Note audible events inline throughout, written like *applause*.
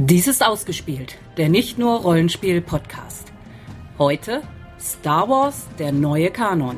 Dies ist ausgespielt, der nicht nur Rollenspiel-Podcast. Heute Star Wars, der neue Kanon.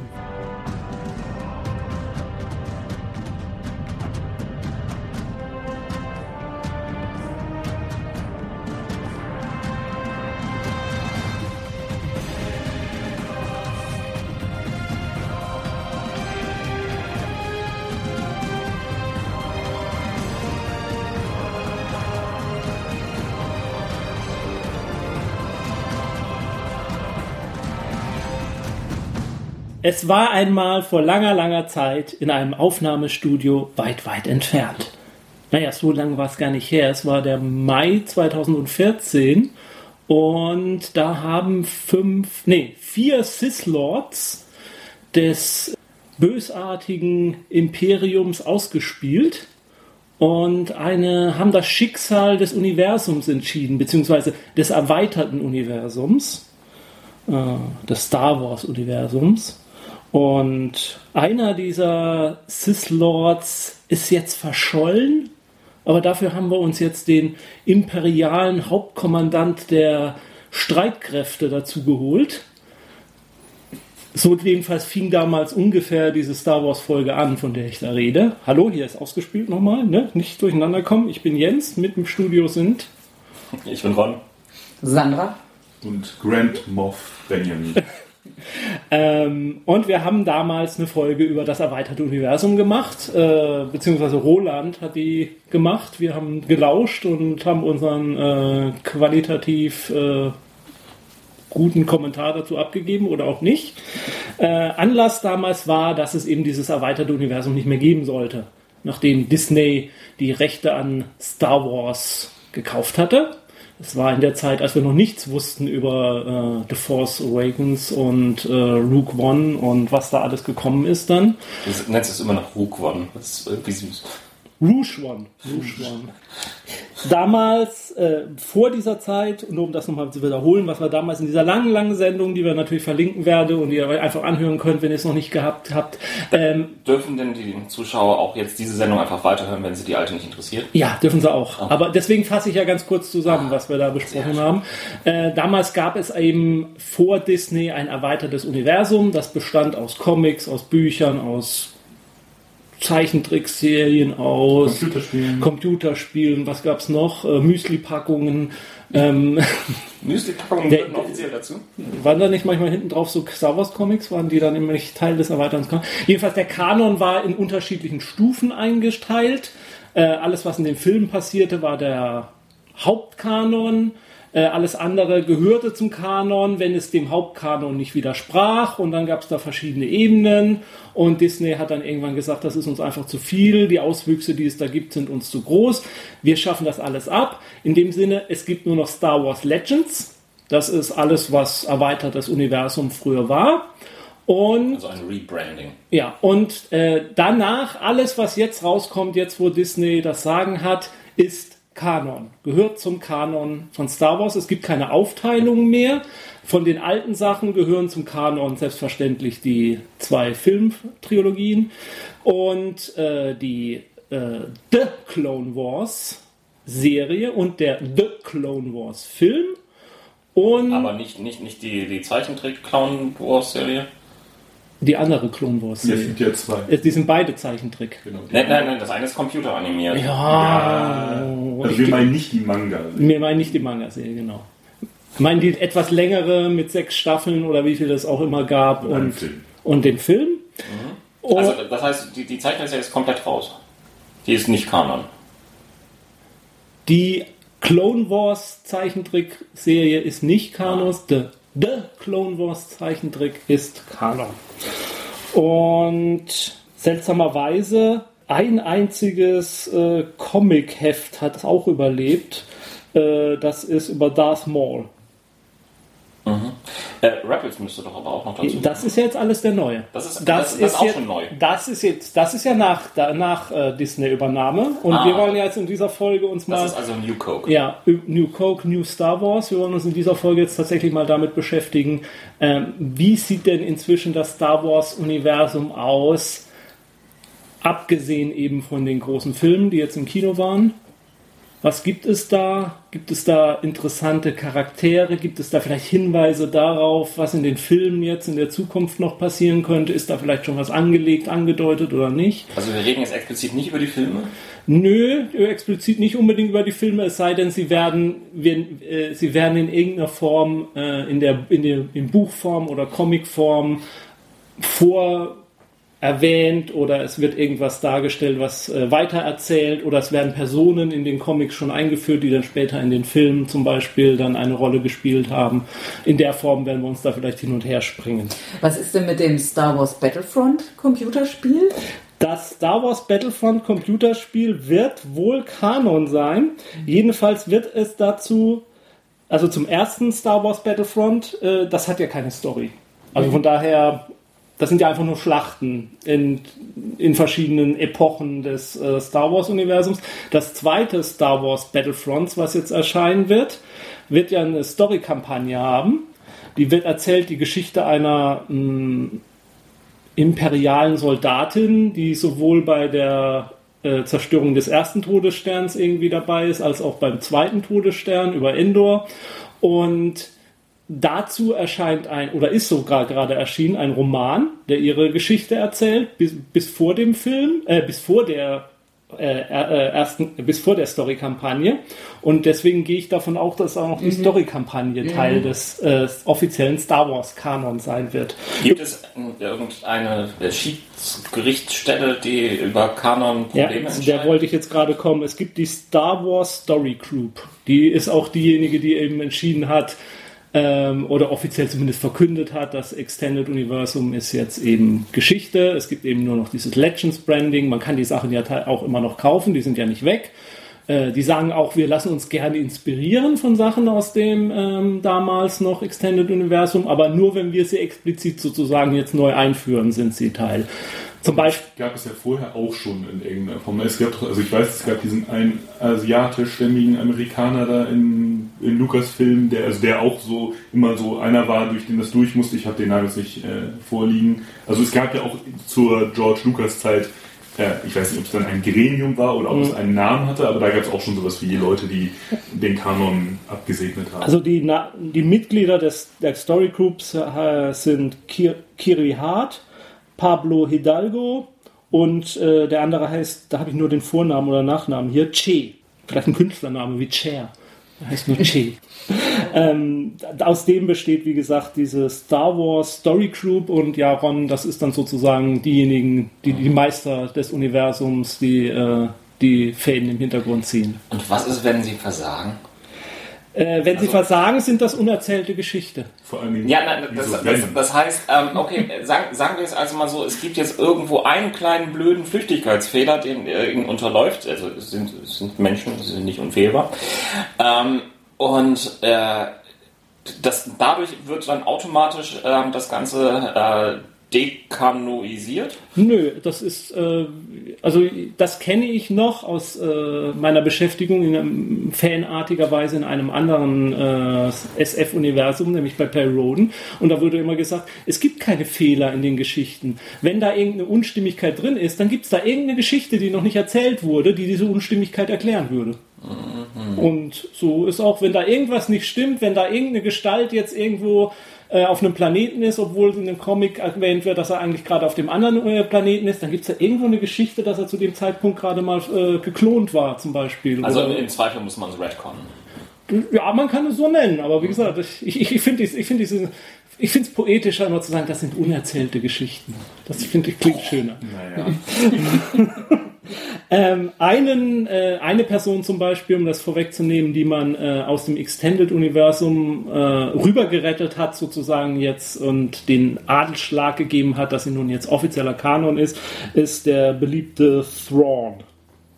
Es war einmal vor langer, langer Zeit in einem Aufnahmestudio weit, weit entfernt. Naja, so lange war es gar nicht her. Es war der Mai 2014 und da haben fünf, nee, vier Sith-Lords des bösartigen Imperiums ausgespielt und eine, haben das Schicksal des Universums entschieden, beziehungsweise des erweiterten Universums, äh, des Star Wars-Universums. Und einer dieser Sith Lords ist jetzt verschollen, aber dafür haben wir uns jetzt den imperialen Hauptkommandant der Streitkräfte dazu geholt. So jedenfalls fing damals ungefähr diese Star Wars Folge an, von der ich da rede. Hallo, hier ist ausgespielt nochmal, ne? Nicht durcheinander kommen. Ich bin Jens, mit im Studio sind. Ich bin Ron. Sandra. Und Grand Moff Benjamin. *laughs* Ähm, und wir haben damals eine Folge über das erweiterte Universum gemacht, äh, beziehungsweise Roland hat die gemacht. Wir haben gelauscht und haben unseren äh, qualitativ äh, guten Kommentar dazu abgegeben oder auch nicht. Äh, Anlass damals war, dass es eben dieses erweiterte Universum nicht mehr geben sollte, nachdem Disney die Rechte an Star Wars gekauft hatte. Es war in der Zeit, als wir noch nichts wussten über äh, The Force Awakens und äh, Rogue One und was da alles gekommen ist dann. Du nennst es immer noch Rogue One. Das ist irgendwie süß. Rouge One. Rouge One. Damals, äh, vor dieser Zeit, nur um das nochmal zu wiederholen, was wir damals in dieser langen, langen Sendung, die wir natürlich verlinken werden und die ihr einfach anhören könnt, wenn ihr es noch nicht gehabt habt. Ähm, Dürfen denn die Zuschauer auch jetzt diese Sendung einfach weiterhören, wenn sie die alte nicht interessiert? ja, dürfen sie auch. Aber deswegen fasse ich ja ganz kurz zusammen, was wir da besprochen haben. Äh, damals gab es eben vor Disney ein erweitertes Universum, das bestand aus Comics, aus Büchern, aus Zeichentrickserien aus Computerspielen. Computerspielen, was gab's noch? Äh, Müsli-Packungen. Ähm, *laughs* Müsli-Packungen gehören offiziell dazu. waren da nicht manchmal hinten drauf so Star Wars Comics, waren die dann immer nicht Teil des Erweiterns? Jedenfalls der Kanon war in unterschiedlichen Stufen eingeteilt. Äh, alles, was in den Filmen passierte, war der Hauptkanon. Äh, alles andere gehörte zum Kanon, wenn es dem Hauptkanon nicht widersprach. Und dann gab es da verschiedene Ebenen. Und Disney hat dann irgendwann gesagt, das ist uns einfach zu viel. Die Auswüchse, die es da gibt, sind uns zu groß. Wir schaffen das alles ab. In dem Sinne, es gibt nur noch Star Wars Legends. Das ist alles, was erweitertes Universum früher war. Und Also ein Rebranding. ja, und äh, danach, alles, was jetzt rauskommt, jetzt wo Disney das Sagen hat, ist Kanon. Gehört zum Kanon von Star Wars. Es gibt keine Aufteilung mehr. Von den alten Sachen gehören zum Kanon selbstverständlich die zwei Filmtrilogien und äh, die äh, The Clone Wars Serie und der The Clone Wars Film. Und Aber nicht, nicht, nicht die, die Zeichentrick-Clown Wars-Serie. Die andere Clone Wars Ja, es gibt ja zwei. Äh, Die sind beide Zeichentrick. Genau. Nein, nein, nein, das eine ist computeranimiert. Ja, Also wir meinen nicht die Manga. mir meine nicht die Manga-Serie, genau. Ich meine die etwas längere mit sechs Staffeln oder wie viel es auch immer gab Und und, Film. und den Film. Und Also das heißt, die, die Zeichentrickserie ist komplett raus. Die ist nicht Kanon. die Clone Wars Zeichentrick-Serie ist nicht Kanon. The, The Clone Wars Zeichentrick ist Kanon. Und seltsamerweise ein einziges äh, Comic-Heft hat es auch überlebt. Äh, das ist über Darth Maul. Äh, Rebels müsste doch aber auch noch dazu. Das ist jetzt alles der neue. Das ist- das- das ist auch jetzt, schon neu. Das ist jetzt, das ist ja nach, da- nach äh, Disney-Übernahme. Und Ah. wir wollen ja jetzt in dieser Folge uns mal. das ist also New Coke. ja, New Coke, New Star Wars. Wir wollen uns in dieser Folge jetzt tatsächlich mal damit beschäftigen, ähm, wie sieht denn inzwischen das Star Wars-Universum aus, abgesehen eben von den großen Filmen, die jetzt im Kino waren. Was gibt es da? Gibt es da interessante Charaktere? Gibt es da vielleicht Hinweise darauf, was in den Filmen jetzt in der Zukunft noch passieren könnte? Ist da vielleicht schon was angelegt, angedeutet oder nicht? Also wir reden jetzt explizit nicht über die Filme. Nö, explizit nicht unbedingt über die Filme, es sei denn, sie werden, werden äh, sie werden in irgendeiner Form äh, in der, in der in Buchform oder Comicform vor erwähnt oder es wird irgendwas dargestellt, was äh, weitererzählt oder es werden Personen in den Comics schon eingeführt, die dann später in den Filmen zum Beispiel dann eine Rolle gespielt haben. In der Form werden wir uns da vielleicht hin und her springen. Was ist denn mit dem Star Wars Battlefront Computerspiel? Das Star Wars Battlefront Computerspiel wird wohl Kanon sein. Jedenfalls wird es dazu, also zum ersten Star Wars Battlefront, äh, das hat ja keine Story. Also von daher das sind ja einfach nur Schlachten in, in verschiedenen Epochen des äh, Star Wars-Universums. Das zweite Star Wars Battlefronts, was jetzt erscheinen wird, wird ja eine Story-Kampagne haben. Die wird erzählt die Geschichte einer mh, mm, imperialen Soldatin, die sowohl bei der äh, Zerstörung des ersten Todessterns irgendwie dabei ist, als auch beim zweiten Todesstern über Endor. Und Dazu erscheint ein, oder ist sogar gerade erschienen, ein Roman, der ihre Geschichte erzählt, bis, bis vor dem Film, äh, bis vor der äh, äh, ersten, bis vor der Story-Kampagne. Und deswegen gehe ich davon auch, dass auch noch die mhm. Story-Kampagne Teil mhm. des äh, offiziellen Star Wars-Kanons sein wird. Gibt es irgendeine Schiedsgerichtsstelle, die über Kanon-Probleme ja, entscheidet? Der wollte ich jetzt gerade kommen. Es gibt die Star Wars Story Group. Die ist auch diejenige, die eben entschieden hat, ähm, oder offiziell zumindest verkündet hat, das Extended Universum ist jetzt eben Geschichte. Es gibt eben nur noch dieses Legends Branding. Man kann die Sachen ja auch immer noch kaufen, die sind ja nicht weg. Äh, die sagen auch, wir lassen uns gerne inspirieren von Sachen aus dem ähm, damals noch Extended Universum, aber nur wenn wir sie explizit sozusagen jetzt neu einführen, sind sie Teil. Zum Beispiel gab es ja vorher auch schon in irgendeiner Form. Es gab, also ich weiß, es gab diesen einen asiatischstämmigen Amerikaner da in, in Lucasfilm, der also der auch so immer so einer war, durch den das durch musste. Ich habe den Namen jetzt nicht äh, vorliegen. Also es gab ja auch zur George Lucas Zeit, äh, ich weiß nicht, ob es dann ein Gremium war oder ob mhm. es einen Namen hatte, aber da gab es auch schon sowas wie Leute, die den Kanon abgesegnet haben. Also die, die Mitglieder des, der Story Groups äh, sind Kir Kiri Hart. Pablo Hidalgo und äh, der andere heißt, da habe ich nur den Vornamen oder Nachnamen hier, Che. Vielleicht ein Künstlername wie Cher. Der heißt nur Che. *laughs* ähm, aus dem besteht, wie gesagt, diese Star Wars Story Group und ja, Ron, das ist dann sozusagen diejenigen, die die Meister des Universums, die äh, die Fäden im Hintergrund ziehen. Und was ist, wenn sie versagen? Äh, wenn also, sie versagen, sind das unerzählte Geschichte. Vor allem ja, nein, das, das, das, heißt, ähm, okay, sagen, sagen wir es also mal so, es gibt jetzt irgendwo einen kleinen blöden Flüchtigkeitsfehler, den äh, unterläuft. Also es sind, es sind Menschen, sie sind nicht unfehlbar. Ähm, und äh, das, dadurch wird dann automatisch äh, das Ganze äh, dekanoisiert? Nö, das ist, äh, also das kenne ich noch aus äh, meiner Beschäftigung in einem, fanartiger Weise in einem anderen äh, SF-Universum, nämlich bei Perry Roden. Und da wurde immer gesagt, es gibt keine Fehler in den Geschichten. Wenn da irgendeine Unstimmigkeit drin ist, dann gibt es da irgendeine Geschichte, die noch nicht erzählt wurde, die diese Unstimmigkeit erklären würde. Mhm. Und so ist auch, wenn da irgendwas nicht stimmt, wenn da irgendeine Gestalt jetzt irgendwo äh, auf einem Planeten ist, obwohl in dem Comic erwähnt wird, dass er eigentlich gerade auf dem anderen äh, Planeten ist, dann gibt es ja irgendwo eine Geschichte, dass er zu dem Zeitpunkt gerade mal äh, geklont war, zum Beispiel. Also im Zweifel muss man es retconnen. Ja, man kann es so nennen, aber wie gesagt, ich, ich, ich finde ich find diese, ich finde es poetischer, immer zu sagen, das sind unerzählte Geschichten. Das finde ich klingt schöner. Naja. *laughs* ähm, einen, äh, eine Person zum Beispiel, um das vorwegzunehmen, die man äh, aus dem Extended-Universum äh, rübergerettet hat, sozusagen jetzt und den Adelsschlag gegeben hat, dass sie nun jetzt offizieller Kanon ist, ist der beliebte Thrawn.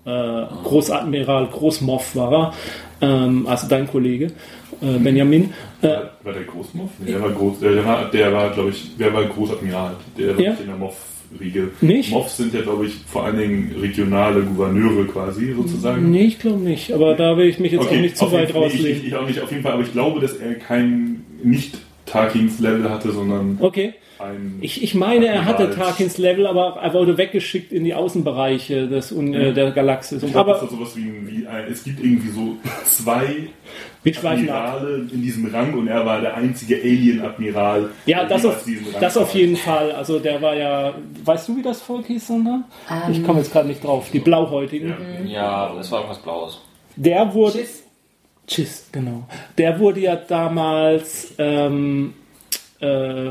Äh, Großadmiral Großmoff war er, ähm, also dein Kollege. Äh, Benjamin. Äh, war der Großmoff? Nee, der war, Groß, der war, der war glaube ich, der war Großadmiral. Der war ja? in der Moff Riege. Nicht? Moffs sind ja, glaube ich, vor allen Dingen regionale Gouverneure quasi sozusagen. Nee, ich glaube nicht. Aber da will ich mich jetzt okay, auch nicht zu weit rauslegen. Ich, ich, auch nicht, auf jeden Fall. Aber ich glaube, dass er kein nicht Tarkins Level hatte, sondern okay. Kein. Ich, ich meine, er hatte. Tarkins Level, aber er wurde weggeschickt in die Außenbereiche des, Un- äh, der Galaxis. Ich aber das sowas wie, wie ein, es gibt irgendwie so *laughs* zwei. Admirale in diesem Rang und er war der einzige Alien-Admiral. Ja, das auf, das auf jeden Fall. Also der war ja, weißt du, wie das Volk hieß, Sandra? ich komme jetzt gerade nicht drauf. Die Blauhäutigen. Ja. Ja, das war irgendwas Blaues. Der wurde, Tschüss. Tschüss, genau. Der wurde ja damals ähm, äh,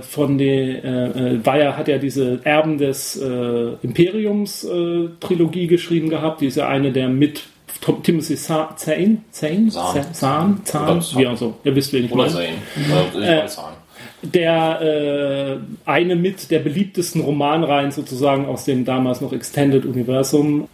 von der, äh, äh, war ja, hat ja diese Erben des äh, Imperiums äh, Trilogie geschrieben gehabt. Die ist ja eine der mit Tom, Timothy Zahn, Zahn, Zahn. Zahn, Zahn, wie auch so. Ihr wisst, wen ich meine. Oder Äh, äh, Zahn. der äh, eine mit der beliebtesten Romanreihen sozusagen aus dem damals noch Extended Universum.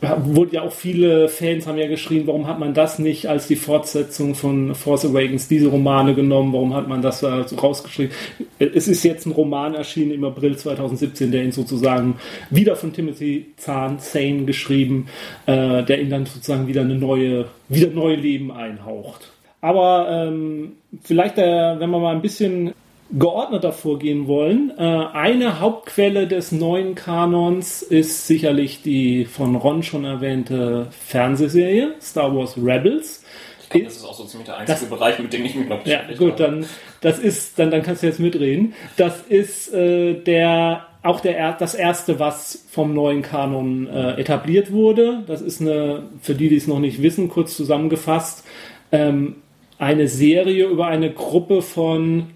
Wurde ja auch viele Fans haben ja geschrien, warum hat man das nicht als die Fortsetzung von Force Awakens, diese Romane genommen, warum hat man das da so rausgeschrieben? Es ist jetzt ein Roman erschienen im April 2017, der ihn sozusagen wieder von Timothy Zahn, Zane geschrieben, äh, der ihn dann sozusagen wieder eine neue, wieder neue Leben einhaucht. Aber ähm, vielleicht, äh, wenn wir mal ein bisschen geordneter vorgehen wollen, äh, eine Hauptquelle des neuen Kanons ist sicherlich die von Ron schon erwähnte Fernsehserie Star Wars Rebels. Glaube, das ist auch so ziemlich der einzige Bereich, mit dem ich mich noch Ja, gut, habe. dann das ist, dann, dann kannst du jetzt mitreden. Das ist äh, der auch der er- das erste, was vom neuen Kanon äh, etabliert wurde. Das ist eine, für die, die es noch nicht wissen, kurz zusammengefasst, ähm, eine Serie über eine Gruppe von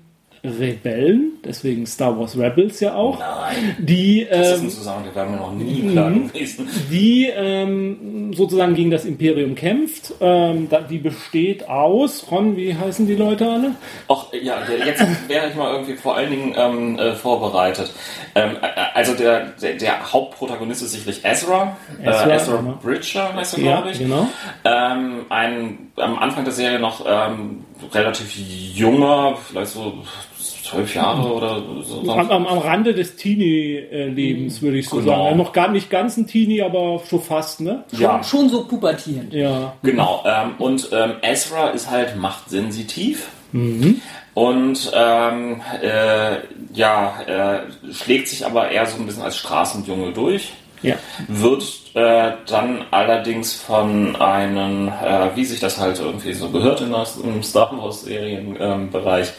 Rebellen, deswegen Star Wars Rebels ja auch, Nein, die das ist ähm, ein Zusammenhang, der wäre mir noch nie klar Mhm. gewesen. die ähm, sozusagen gegen das Imperium kämpft. Ähm, die besteht aus, Ron, wie heißen die Leute alle? Ach, ja, jetzt wäre ich mal irgendwie vor allen Dingen ähm, äh, vorbereitet. Ähm, äh, also der, der, der Hauptprotagonist ist sicherlich Ezra. Ezra, äh, Ezra genau. Bridger heißt er, Ja, glaube ich. genau. Ähm, ein am Anfang der Serie noch ähm, relativ junger, vielleicht so zwölf Jahre oder so. Am, am, am Rande des Teenie-Lebens, würde ich so Genau. sagen. Noch gar nicht ganz ein Teenie, aber schon fast, ne? ja, Schon so pubertierend. Ja. Genau, ähm, und ähm, Ezra ist halt machtsensitiv. Und ähm, äh, ja, äh, schlägt sich aber eher so ein bisschen als Straßenjunge durch. Ja. Wird äh, dann allerdings von einem, äh, wie sich das halt irgendwie so gehört in das, im Star Wars-Serienbereich,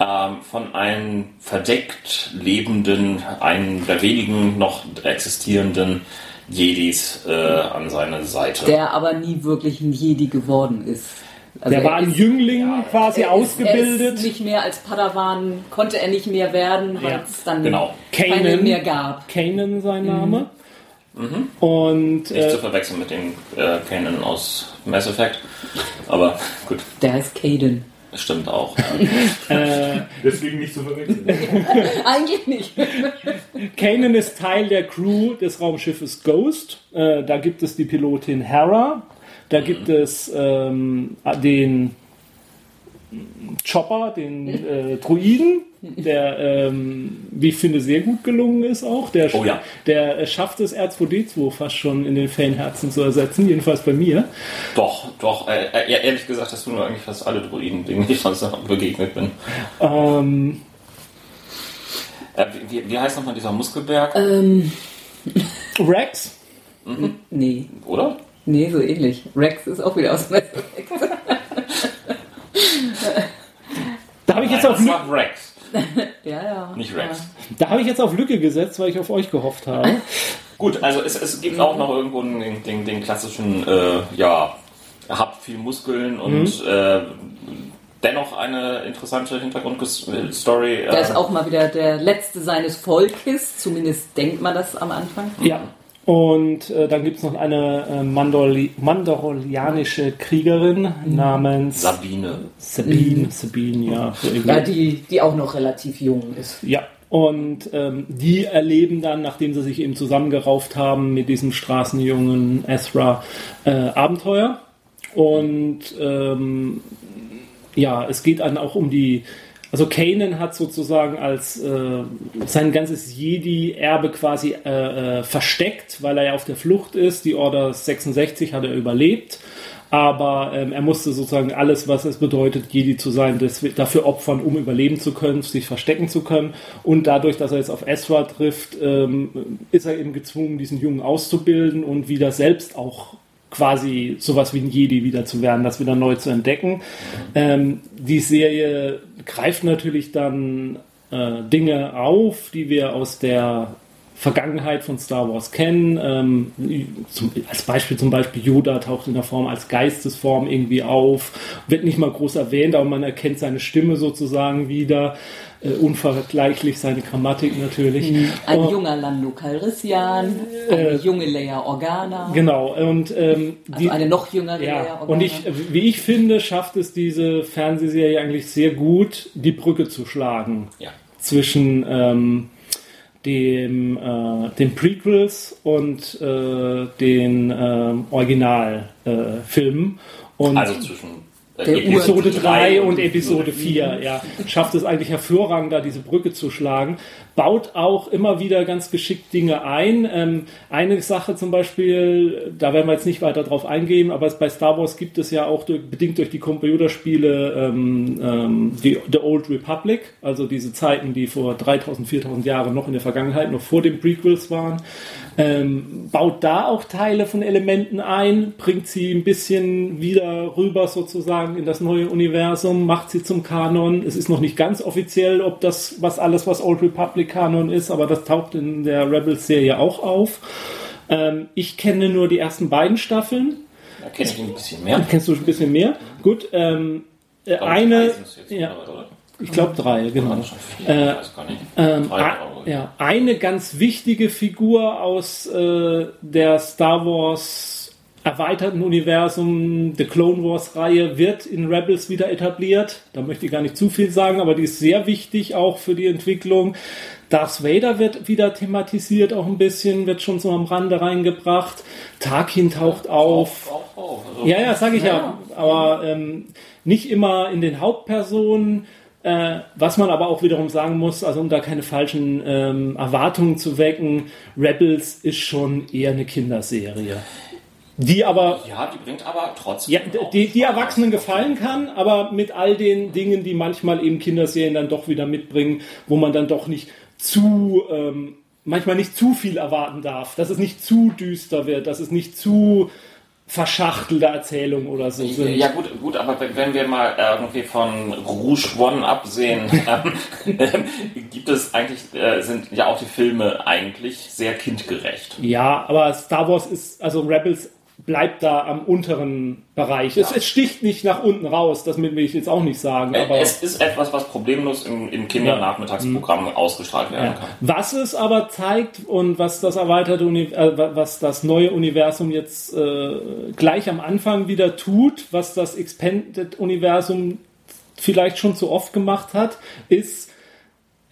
ähm, von einem verdeckt lebenden, einem der wenigen noch existierenden Jedis äh, an seine Seite. Der aber nie wirklich ein Jedi geworden ist. Also Der er war ein ist- Jüngling quasi er ist- Er ausgebildet. ist nicht mehr als Padawan, konnte er nicht mehr werden, weil Ja. es dann Genau. keine Kanan. mehr gab. Kanan sein Name. Und Nicht äh, zu verwechseln mit dem äh, Kanan aus Mass Effect. Aber gut, Der heißt Caden. das stimmt auch. *laughs* Deswegen nicht zu verwechseln. *laughs* Eigentlich nicht. *laughs* Kanan ist Teil der Crew des Raumschiffes Ghost. Äh, da gibt es die Pilotin Hera. Da gibt es ähm, den Chopper, den äh, Druiden, der, ähm, wie ich finde, sehr gut gelungen ist auch. Der, Oh ja. der äh, schafft es, R2D2 fast schon in den Fanherzen zu ersetzen, jedenfalls bei mir. doch, doch. Äh, äh, ja, ehrlich gesagt, das tun wir eigentlich fast alle Druiden, denen ich fast begegnet bin. Ähm, Äh, wie, wie heißt nochmal dieser Muskelberg? ähm, Rex, nee. Oder? Nee, so ähnlich. Rex ist auch wieder aus dem Mass Effect. da habe ich, jetzt Nein, auf das war Rex, *laughs* Ja, ja. nicht Rex. da hab ich jetzt auf Lücke gesetzt, weil ich auf euch gehofft habe. *laughs* Gut, also es, es gibt auch noch irgendwo den, den, den klassischen, äh, ja, habt viel Muskeln und äh, dennoch eine interessante Hintergrundstory. Der ist auch mal wieder der letzte seines Volkes, zumindest denkt man das am Anfang. Ja. Und äh, dann gibt es noch eine äh, Mandalori mandalorianische Kriegerin namens Sabine. Sabine. Sabine, ja. so. Ja, die, die auch noch relativ jung ist. Ja. Und ähm, die erleben dann, nachdem sie sich eben zusammengerauft haben mit diesem Straßenjungen Ezra, äh, Abenteuer. Und ähm, ja, es geht dann auch um die. Also Kanan hat sozusagen als äh, sein ganzes Jedi-Erbe quasi äh, äh, versteckt, weil er ja auf der Flucht ist. Die Order 66 hat er überlebt. aber ähm, er musste sozusagen alles, was es bedeutet, Jedi zu sein, das, dafür opfern, um überleben zu können, sich verstecken zu können. Und dadurch, dass er jetzt auf Ezra trifft, ähm, ist er eben gezwungen, diesen Jungen auszubilden und wieder selbst auch quasi sowas wie ein Jedi wieder zu werden, das wieder neu zu entdecken. Ähm, die Serie greift natürlich dann äh, Dinge auf, die wir aus der Vergangenheit von Star Wars kennen. Ähm, zum, als Beispiel zum Beispiel Yoda taucht in der Form als Geistesform irgendwie auf, wird nicht mal groß erwähnt, aber man erkennt seine Stimme sozusagen wieder. Äh, unvergleichlich seine Grammatik natürlich. Mhm. Ein und, junger Lando Calrissian, eine äh, junge Leia Organa. Genau, und ähm, also eine noch jüngere ja, Leia Organa. Und ich, wie ich finde, schafft es diese Fernsehserie eigentlich sehr gut, die Brücke zu schlagen ja. zwischen ähm, dem, äh, den Prequels und äh, den äh, Originalfilmen. Äh, also zwischen Episode 3 und Episode 4, ja, schafft es eigentlich hervorragend, da diese Brücke zu schlagen. Baut auch immer wieder ganz geschickt Dinge ein. Ähm, eine Sache zum Beispiel, da werden wir jetzt nicht weiter drauf eingehen, aber bei Star Wars gibt es ja auch durch, bedingt durch die Computerspiele ähm, ähm, die The Old Republic, also diese Zeiten, die vor 3000, 4000 Jahren noch in der Vergangenheit, noch vor den Prequels waren. Ähm, baut da auch Teile von Elementen ein, bringt sie ein bisschen wieder rüber sozusagen in das neue Universum, macht sie zum Kanon. Es ist noch nicht ganz offiziell, ob das was alles, was Old Republic Kanon ist, aber das taucht in der Rebels-Serie auch auf. Ähm, ich kenne nur die ersten beiden Staffeln. Da kenne ich ein bisschen mehr. Kennst du ein bisschen mehr? Gut. Ähm, äh, eine. Ja, ich glaube drei, genau. Äh, ähm, ja, eine ganz wichtige Figur aus äh, der Star Wars erweiterten Universum, The Clone Wars Reihe, wird in Rebels wieder etabliert. Da möchte ich gar nicht zu viel sagen, aber die ist sehr wichtig auch für die Entwicklung. Darth Vader wird wieder thematisiert, auch ein bisschen, wird schon so am Rande reingebracht. Tarkin taucht auf. Also ja, ja, sage ich ja. ja. Aber ähm, nicht immer in den Hauptpersonen. Äh, was man aber auch wiederum sagen muss, also um da keine falschen ähm, Erwartungen zu wecken, Rebels ist schon eher eine Kinderserie. Die aber. Ja, die bringt aber trotzdem. Ja, die, die Erwachsenen gefallen kann, aber mit all den Dingen, die manchmal eben Kinderserien dann doch wieder mitbringen, wo man dann doch nicht zu, ähm, manchmal nicht zu viel erwarten darf, dass es nicht zu düster wird, dass es nicht zu verschachtelte Erzählungen oder so sind. Ja gut, gut, aber wenn wir mal irgendwie von Rouge One absehen, *laughs* ähm, gibt es eigentlich, äh, sind ja auch die Filme eigentlich sehr kindgerecht. Ja, aber Star Wars ist, also Rebels bleibt da am unteren Bereich. Ja. Es, es, sticht nicht nach unten raus, das will ich jetzt auch nicht sagen. Aber es ist etwas, was problemlos im, im Kindernachmittagsprogramm ja. ausgestrahlt werden ja. kann. Was es aber zeigt und was das erweiterte, äh, was das neue Universum jetzt äh, gleich am Anfang wieder tut, was das Expanded-Universum vielleicht schon zu oft gemacht hat, ist,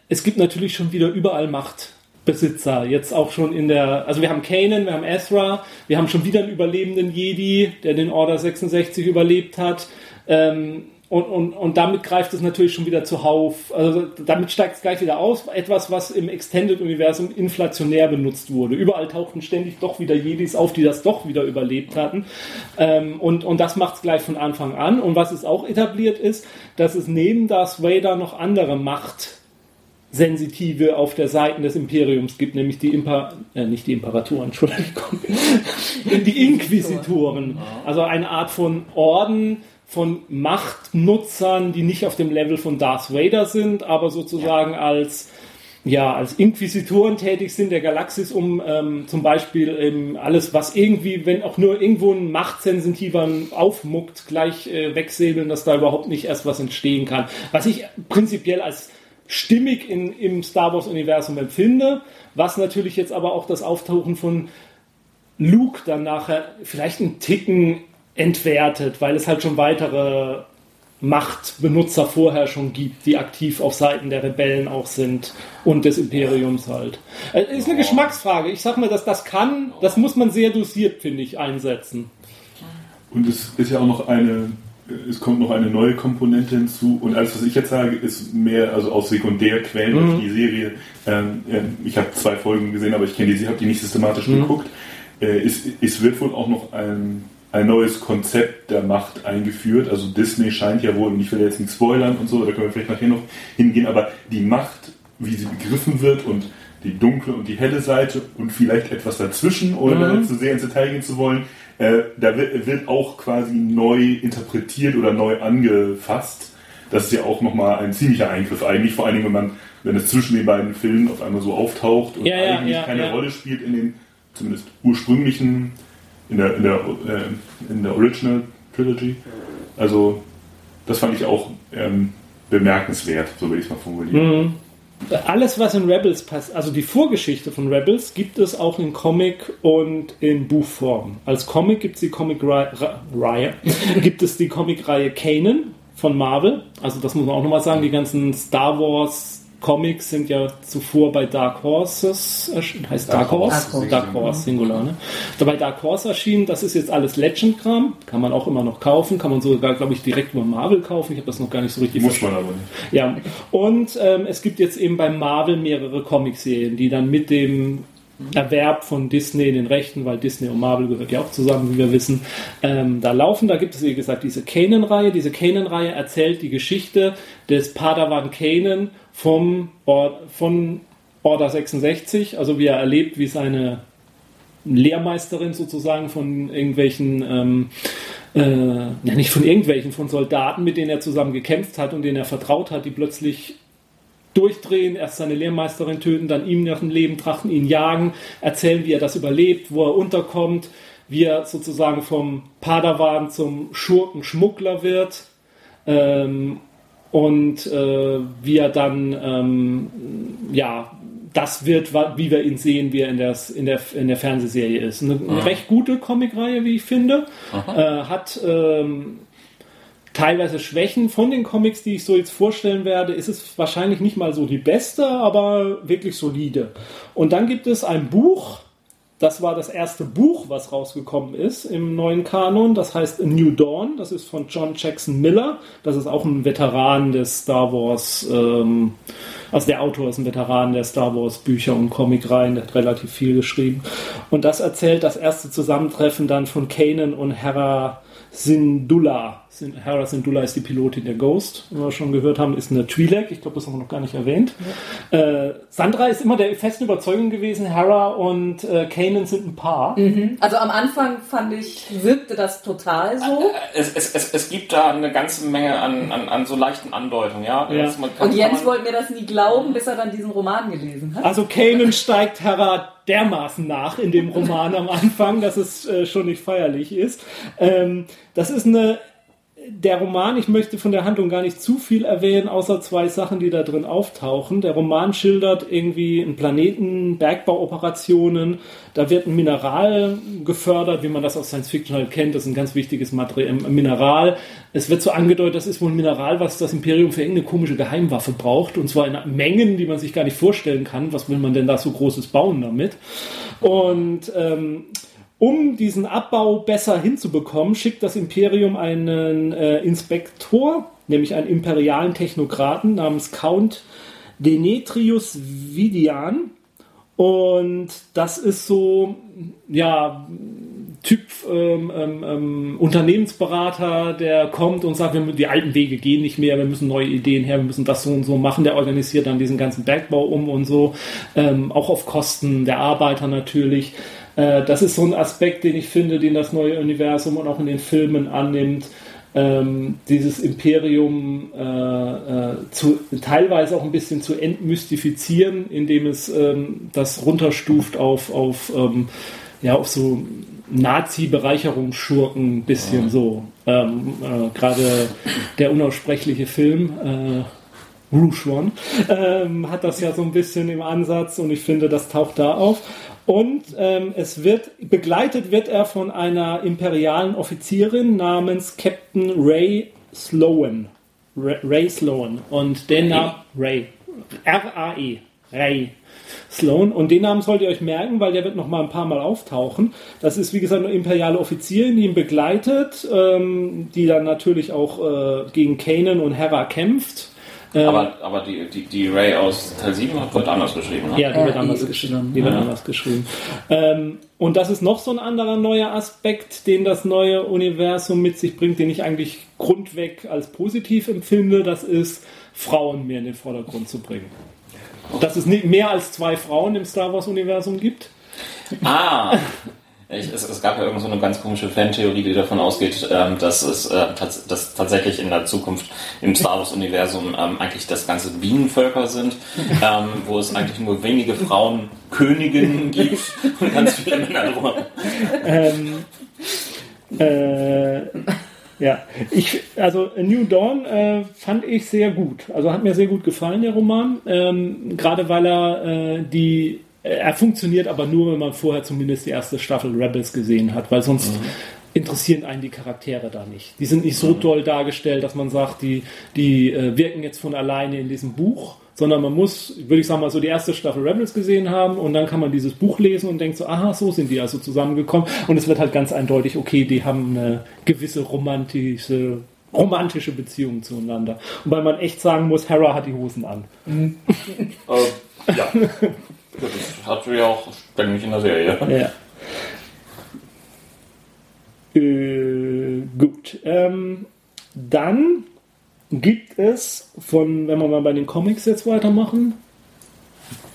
es gibt natürlich schon wieder überall Macht. Besitzer. Jetzt auch schon in der, also wir haben Kanan, wir haben Ezra, wir haben schon wieder einen überlebenden Jedi, der den Order 66 überlebt hat. Ähm, und, und, und damit greift es natürlich schon wieder zuhauf. Also damit steigt es gleich wieder aus. Etwas, was im Extended-Universum inflationär benutzt wurde. Überall tauchten ständig doch wieder Jedis auf, die das doch wieder überlebt hatten. Ähm, und, und das macht es gleich von Anfang an. Und was es auch etabliert ist, dass es neben Darth Vader noch andere Macht Sensitive auf der Seite des Imperiums gibt, nämlich die Imper äh, nicht die Imperatoren, *laughs* Entschuldigung, die Inquisitoren. Also eine Art von Orden von Machtnutzern, die nicht auf dem Level von Darth Vader sind, aber sozusagen als ja, als Inquisitoren tätig sind der Galaxis, um ähm, zum Beispiel ähm, alles, was irgendwie, wenn auch nur irgendwo ein Machtsensitiver aufmuckt, gleich äh, wegsäbeln, dass da überhaupt nicht erst was entstehen kann. Was ich prinzipiell als stimmig in, im Star Wars-Universum empfinde, was natürlich jetzt aber auch das Auftauchen von Luke dann nachher vielleicht einen Ticken entwertet, weil es halt schon weitere Machtbenutzer vorher schon gibt, die aktiv auf Seiten der Rebellen auch sind und des Imperiums halt. Es äh, ist eine Geschmacksfrage. Ich sag mal, dass das kann, das muss man sehr dosiert, finde ich, einsetzen. Und es ist ja auch noch eine es kommt noch eine neue Komponente hinzu und alles, was ich jetzt sage, ist mehr also aus Sekundärquellen mhm. auf die Serie. Ähm, ähm ich habe zwei Folgen gesehen, aber ich kenne die, habe die nicht systematisch mhm. geguckt. Äh, es, es, wird wohl auch noch ein ein neues Konzept der Macht eingeführt. Also Disney scheint ja wohl, und ich will jetzt nicht spoilern und so, da können wir vielleicht nachher noch hingehen, aber die Macht, wie sie begriffen wird und die dunkle und die helle Seite und vielleicht etwas dazwischen, ohne mhm. zu sehr ins Detail gehen zu wollen, äh, da wird, wird, auch quasi neu interpretiert oder neu angefasst. Das ist ja auch nochmal ein ziemlicher Eingriff eigentlich, vor allen Dingen, wenn man, wenn es zwischen den beiden Filmen auf einmal so auftaucht und ja, eigentlich ja, keine Rolle spielt in den zumindest ursprünglichen, in der, in der, äh, in der Original Trilogy. Also das fand ich auch ähm, bemerkenswert, so würde ich es mal formulieren. Mhm alles, was in Rebels passt, also die Vorgeschichte von Rebels, gibt es auch in Comic und in Buchform. Als Comic gibt es die Comic-Reihe, *laughs* gibt es die Comic-Reihe Kanan von Marvel. Also das muss man auch nochmal sagen, die ganzen Star Wars Comics sind ja zuvor bei Dark Horses erschienen. Heißt Dark, Dark Horse? Horse? Dark Horse, Singular, ne? Bei Dark Horse erschienen, das ist jetzt alles Legend-Kram. Kann man auch immer noch kaufen. Kann man sogar, glaube ich, direkt über Marvel kaufen. Ich habe das noch gar nicht so richtig Muss man aber nicht. Ja. Und ähm, es gibt jetzt eben bei Marvel mehrere Comicserien, die dann mit dem Erwerb von Disney den Rechten, weil Disney und Marvel gehört ja auch zusammen, wie wir wissen, ähm, da laufen. Da gibt es, wie gesagt, diese Kanan-Reihe. Diese Kanan-Reihe erzählt die Geschichte des Padawan Kanan vom Or von Order 66, also wie er erlebt, wie seine Lehrmeisterin sozusagen von irgendwelchen, ähm, äh, ja nicht von irgendwelchen, von Soldaten, mit denen er zusammen gekämpft hat und denen er vertraut hat, die plötzlich durchdrehen, erst seine Lehrmeisterin töten, dann ihm nach dem Leben trachten, ihn jagen, erzählen, wie er das überlebt, wo er unterkommt, wie er sozusagen vom Padawan zum Schurken Schmuggler wird ähm, und äh, wie er dann, ähm, ja, das wird, wie wir ihn sehen, wie er in, das, in, der, in der Fernsehserie ist. Eine, eine recht gute Comicreihe, wie ich finde. Äh, hat ähm, teilweise Schwächen von den Comics, die ich so jetzt vorstellen werde, ist es wahrscheinlich nicht mal so die beste, aber wirklich solide. Und dann gibt es ein Buch, das war das erste Buch, was rausgekommen ist im neuen Kanon. Das heißt New Dawn. Das ist von John Jackson Miller. Das ist auch ein Veteran des Star Wars. Ähm, also der Autor ist ein Veteran der Star Wars Bücher und Comicreihen. Der hat relativ viel geschrieben. Und das erzählt das erste Zusammentreffen dann von Kanan und Hera Syndulla. Hera Syndulla ist die Pilotin der Ghost, wie wir schon gehört haben, ist eine Twi'lek. Ich glaube, das haben wir noch gar nicht erwähnt. Ja. Äh, Sandra ist immer der festen Überzeugung gewesen, Hera und äh, Kanan sind ein Paar. Mhm. Also am Anfang fand ich, wirkte das total so. Äh, es, es, es, es gibt da eine ganze Menge an, an, an so leichten Andeutungen, ja. ja. Kann, und Jens wollte mir das nie glauben, bis er dann diesen Roman gelesen hat. Also Kanan steigt Hera dermaßen nach in dem Roman am Anfang, dass es äh, schon nicht feierlich ist. Ähm, das ist eine der Roman, ich möchte von der Handlung gar nicht zu viel erwähnen, außer zwei Sachen, die da drin auftauchen. Der Roman schildert irgendwie einen Planeten, Bergbauoperationen, da wird ein Mineral gefördert, wie man das aus Science Fiction halt kennt, das ist ein ganz wichtiges Material, Mineral. Es wird so angedeutet, das ist wohl ein Mineral, was das Imperium für irgendeine komische Geheimwaffe braucht, und zwar in Mengen, die man sich gar nicht vorstellen kann. Was will man denn da so Großes bauen damit? Und ähm, um diesen Abbau besser hinzubekommen, schickt das Imperium einen äh, Inspektor, nämlich einen imperialen Technokraten namens Count Denetrius Vidian. Und das ist so, ja, Typ ähm, ähm, ähm, Unternehmensberater, der kommt und sagt, wir, die alten Wege gehen nicht mehr, wir müssen neue Ideen her, wir müssen das so und so machen. Der organisiert dann diesen ganzen Bergbau um und so, ähm, auch auf Kosten der Arbeiter natürlich. Äh, das ist so ein Aspekt, den ich finde, den das neue Universum und auch in den Filmen annimmt. Ähm, dieses Imperium äh, äh, zu, teilweise auch ein bisschen zu entmystifizieren, indem es ähm, das runterstuft auf, auf, ähm, ja, auf so Nazi-Bereicherungsschurken ein bisschen ja. so. Ähm, äh, Gerade der unaussprechliche Film äh, Rouge One ähm, hat das ja so ein bisschen im Ansatz und ich finde, das taucht da auf. Und ähm, es wird begleitet wird er von einer imperialen Offizierin namens Captain Ray Sloan. Ray Sloan. Und den Namen Ray. R-A-E. Ray. Sloan. Und den Namen sollt ihr euch merken, weil der wird noch mal ein paar Mal auftauchen. Das ist, wie gesagt, eine imperiale Offizierin, die ihn begleitet, ähm, die dann natürlich auch äh, gegen Kanan und Hera kämpft. Ähm, aber aber die, die, die Ray aus Teil 7 wird anders geschrieben, ne? Ja, die wird anders geschrieben. Die wird anders geschrieben. Ähm, und das ist noch so ein anderer neuer Aspekt, den das neue Universum mit sich bringt, den ich eigentlich grundweg als positiv empfinde. Das ist, Frauen mehr in den Vordergrund zu bringen. Dass es mehr als zwei Frauen im Star Wars-Universum gibt. Ah, *laughs* ich, es, es, gab ja irgend so eine ganz komische Fantheorie, die davon ausgeht, ähm, dass es äh, tats dass tatsächlich in der Zukunft im Star Wars-Universum ähm, eigentlich das ganze Bienenvölker sind, *laughs* ähm, wo es eigentlich nur wenige Frauen Königinnen gibt *laughs* und ganz viele Männer drum. Ähm, äh, ja, ich, also A New Dawn äh, fand ich sehr gut. Also hat mir sehr gut gefallen, der Roman. Ähm, Gerade weil er äh, die er funktioniert aber nur, wenn man vorher zumindest die erste Staffel Rebels gesehen hat, weil sonst mhm. interessieren einen die Charaktere da nicht. Die sind nicht so mhm. doll dargestellt, dass man sagt, die, die äh, wirken jetzt von alleine in diesem Buch, sondern man muss, würde ich sagen mal, so die erste Staffel Rebels gesehen haben und dann kann man dieses Buch lesen und denkt so, aha, so sind die also zusammengekommen und es wird halt ganz eindeutig, okay, die haben eine gewisse romantische romantische Beziehung zueinander. Wobei man echt sagen muss, Hera hat die Hosen an. Mhm. *laughs* äh, ja. *laughs* Das hat sie ja auch ständig in der Serie. Ja. Äh, gut. Ähm, dann gibt es von, wenn wir mal bei den Comics jetzt weitermachen.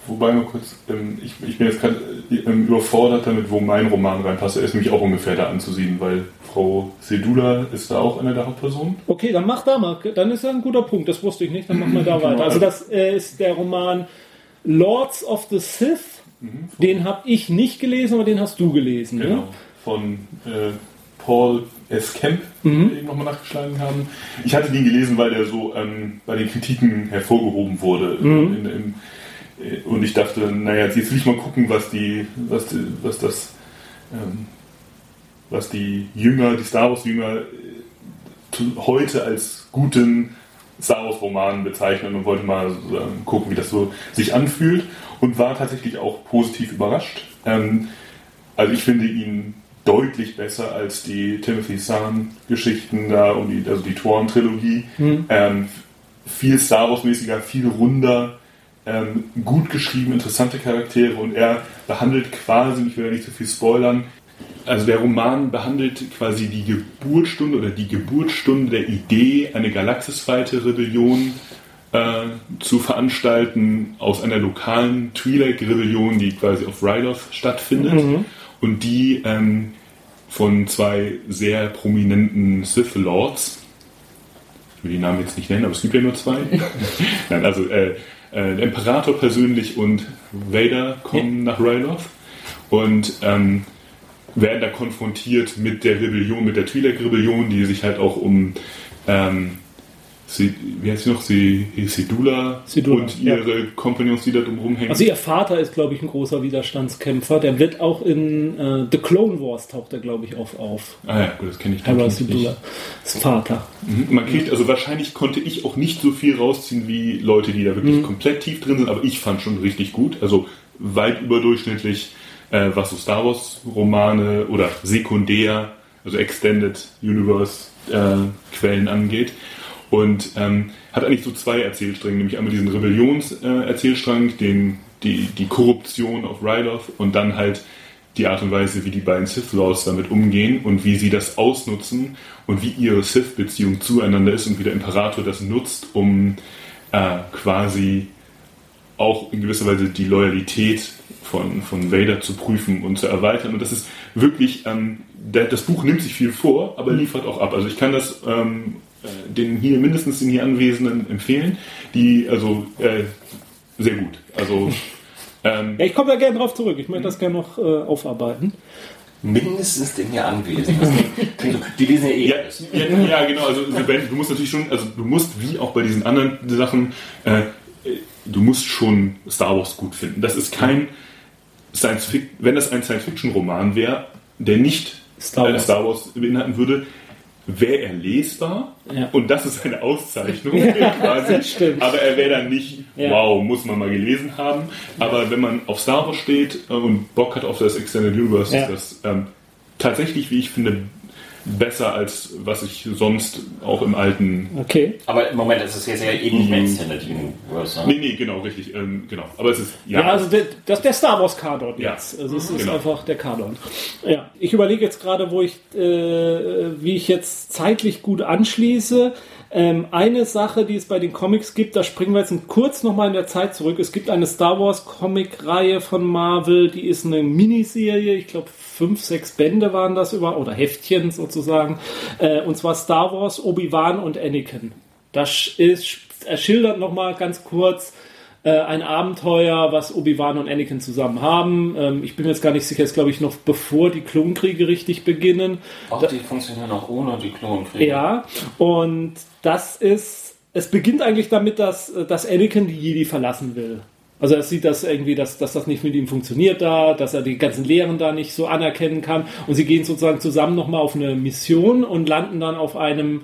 Wobei mal kurz, ähm, ich, ich, bin jetzt gerade ähm, überfordert damit, wo mein Roman reinpasst. Er ist nämlich auch ungefähr da anzusehen, weil Frau Sedula ist da auch eine der Hauptpersonen. Okay, dann mach da mal. Dann ist ja ein guter Punkt. Das wusste ich nicht. Dann machen wir da weiter. Also das äh, ist der Roman Lords of the Sith, mhm, den habe ich nicht gelesen, aber den hast du gelesen. Ne? Genau, ne? von äh, Paul S. Kemp, mhm. den wir nochmal nachgeschlagen haben. Ich hatte den gelesen, weil der so ähm, bei den Kritiken hervorgehoben wurde. Mhm. In, in, äh, und ich dachte, naja, jetzt will ich mal gucken, was die, was, die, was das, ähm, was die Jünger, die Star Wars Jünger äh, heute als guten Star Wars Roman bezeichnen und wollte mal ähm, gucken, wie das so sich anfühlt und war tatsächlich auch positiv überrascht. Ähm, also ich finde ihn deutlich besser als die Timothy Zahn Geschichten da und die, also die Toren Trilogie. Mhm. Ähm, viel Star Wars mäßiger, viel runder, ähm, gut geschrieben, interessante Charaktere und er behandelt quasi, ich will ja nicht zu so viel spoilern, also der Roman behandelt quasi die Geburtsstunde oder die Geburtsstunde der Idee, eine galaxisweite Rebellion äh, zu veranstalten aus einer lokalen Twi'lek-Rebellion, die quasi auf Ryloth stattfindet mhm. und die ähm, von zwei sehr prominenten Sith Lords, ich will die Namen jetzt nicht nennen, aber es gibt ja nur zwei, *laughs* Nein, also äh, äh, der Imperator persönlich und Vader kommen nach Ryloth und ähm, werden da konfrontiert mit der Rebellion, mit der Twi'lek-Rebellion, die sich halt auch um, ähm, sie, wie heißt sie noch, sie, Sedula, Sedula und ihre ja. Kompagnons, die da drumherum hängen. Also ihr Vater ist, glaube ich, ein großer Widerstandskämpfer. Der wird auch in äh, The Clone Wars taucht er, glaube ich, auf, auf. Ah ja, gut, das kenne ich Hera Sedula, das Vater. Mhm. Man kriegt, also wahrscheinlich konnte ich auch nicht so viel rausziehen wie Leute, die da wirklich mhm. komplett tief drin sind, aber ich fand schon richtig gut. Also weit überdurchschnittlich äh, was so Star Wars Romane oder sekundär, also Extended Universe äh, Quellen angeht. Und ähm, hat eigentlich so zwei Erzählstränge, nämlich einmal diesen Rebellions-Erzählstrang, äh, die, die Korruption auf Ryloth und dann halt die Art und Weise, wie die beiden Sith Lords damit umgehen und wie sie das ausnutzen und wie ihre Sith-Beziehung zueinander ist und wie der Imperator das nutzt, um äh, quasi auch in gewisser Weise die Loyalität von, von Vader zu prüfen und zu erweitern. Und das ist wirklich, ähm, der, das Buch nimmt sich viel vor, aber mhm. liefert auch ab. Also ich kann das ähm, äh, den hier mindestens den hier Anwesenden empfehlen, die also äh, sehr gut. Also *laughs* ähm, ja, ich komme da gerne drauf zurück. Ich möchte das gerne noch äh, aufarbeiten. Mindestens den hier Anwesenden. die lesen ja eh. Ja, ja, ja, genau. Also *laughs* du musst natürlich schon, also du musst wie auch bei diesen anderen Sachen äh, du musst schon Star Wars gut finden. Das ist kein Science Fiction, wenn das ein Science-Fiction-Roman wäre, der nicht Star Wars. Star Wars beinhalten würde, wäre er lesbar ja. und das ist eine Auszeichnung ja, *laughs* *laughs* quasi. Aber er wäre dann nicht, ja. wow, muss man mal gelesen haben. Aber wenn man auf Star Wars steht und Bock hat auf das Extended Universe, ist das ähm, tatsächlich, wie ich finde, besser als was ich sonst auch im alten. Okay. Aber im Moment ist es jetzt ja eben nicht mehr Extended Universe. Ne? Nee, nee, genau, richtig. Ähm, genau. Aber es ist. Ja, ja also der, das der Star Wars Kanon ja. jetzt. Also es ist genau. einfach der Kanon. Ja. Ich überlege jetzt gerade, wo ich, äh, wie ich jetzt zeitlich gut anschließe. Ähm, eine Sache, die es bei den Comics gibt, da springen wir jetzt kurz nochmal in der Zeit zurück. Es gibt eine Star Wars Comic-Reihe von Marvel, die ist eine Miniserie, ich glaube fünf, sechs Bände waren das über, oder Heftchen sozusagen, äh, und zwar Star Wars, Obi-Wan und Anakin. Das ist, er schildert nochmal ganz kurz, äh, ein Abenteuer, was Obi-Wan und Anakin zusammen haben. Ähm, ich bin mir jetzt gar nicht sicher, ist glaube ich noch bevor die Klonkriege richtig beginnen. Auch die funktionieren auch ohne die Klonkriege. Ja, und das ist, es beginnt eigentlich damit, dass, dass Anakin die Jedi verlassen will. Also er sieht das irgendwie, dass, dass das nicht mit ihm funktioniert da, dass er die ganzen Lehren da nicht so anerkennen kann. Und sie gehen sozusagen zusammen nochmal auf eine Mission und landen dann auf einem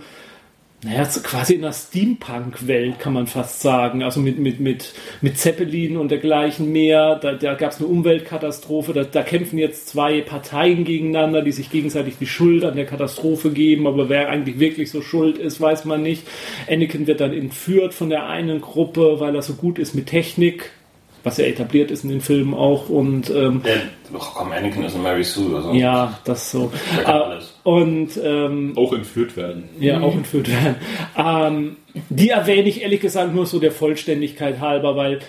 naja, quasi in der Steampunk-Welt kann man fast sagen. Also mit, mit, mit, mit Zeppelin und dergleichen mehr. Da, da gab es eine Umweltkatastrophe. Da, da kämpfen jetzt zwei Parteien gegeneinander, die sich gegenseitig die Schuld an der Katastrophe geben. Aber wer eigentlich wirklich so schuld ist, weiß man nicht. Anakin wird dann entführt von der einen Gruppe, weil er so gut ist mit Technik was ja etabliert ist in den Filmen auch. Und, ähm, ja, komm, Anakin ist ein Mary Sue. Also. Ja, das so. Äh, und ähm, auch entführt werden. Ja, mhm. auch entführt werden. Ähm, die erwähne ich ehrlich gesagt nur so der Vollständigkeit halber, weil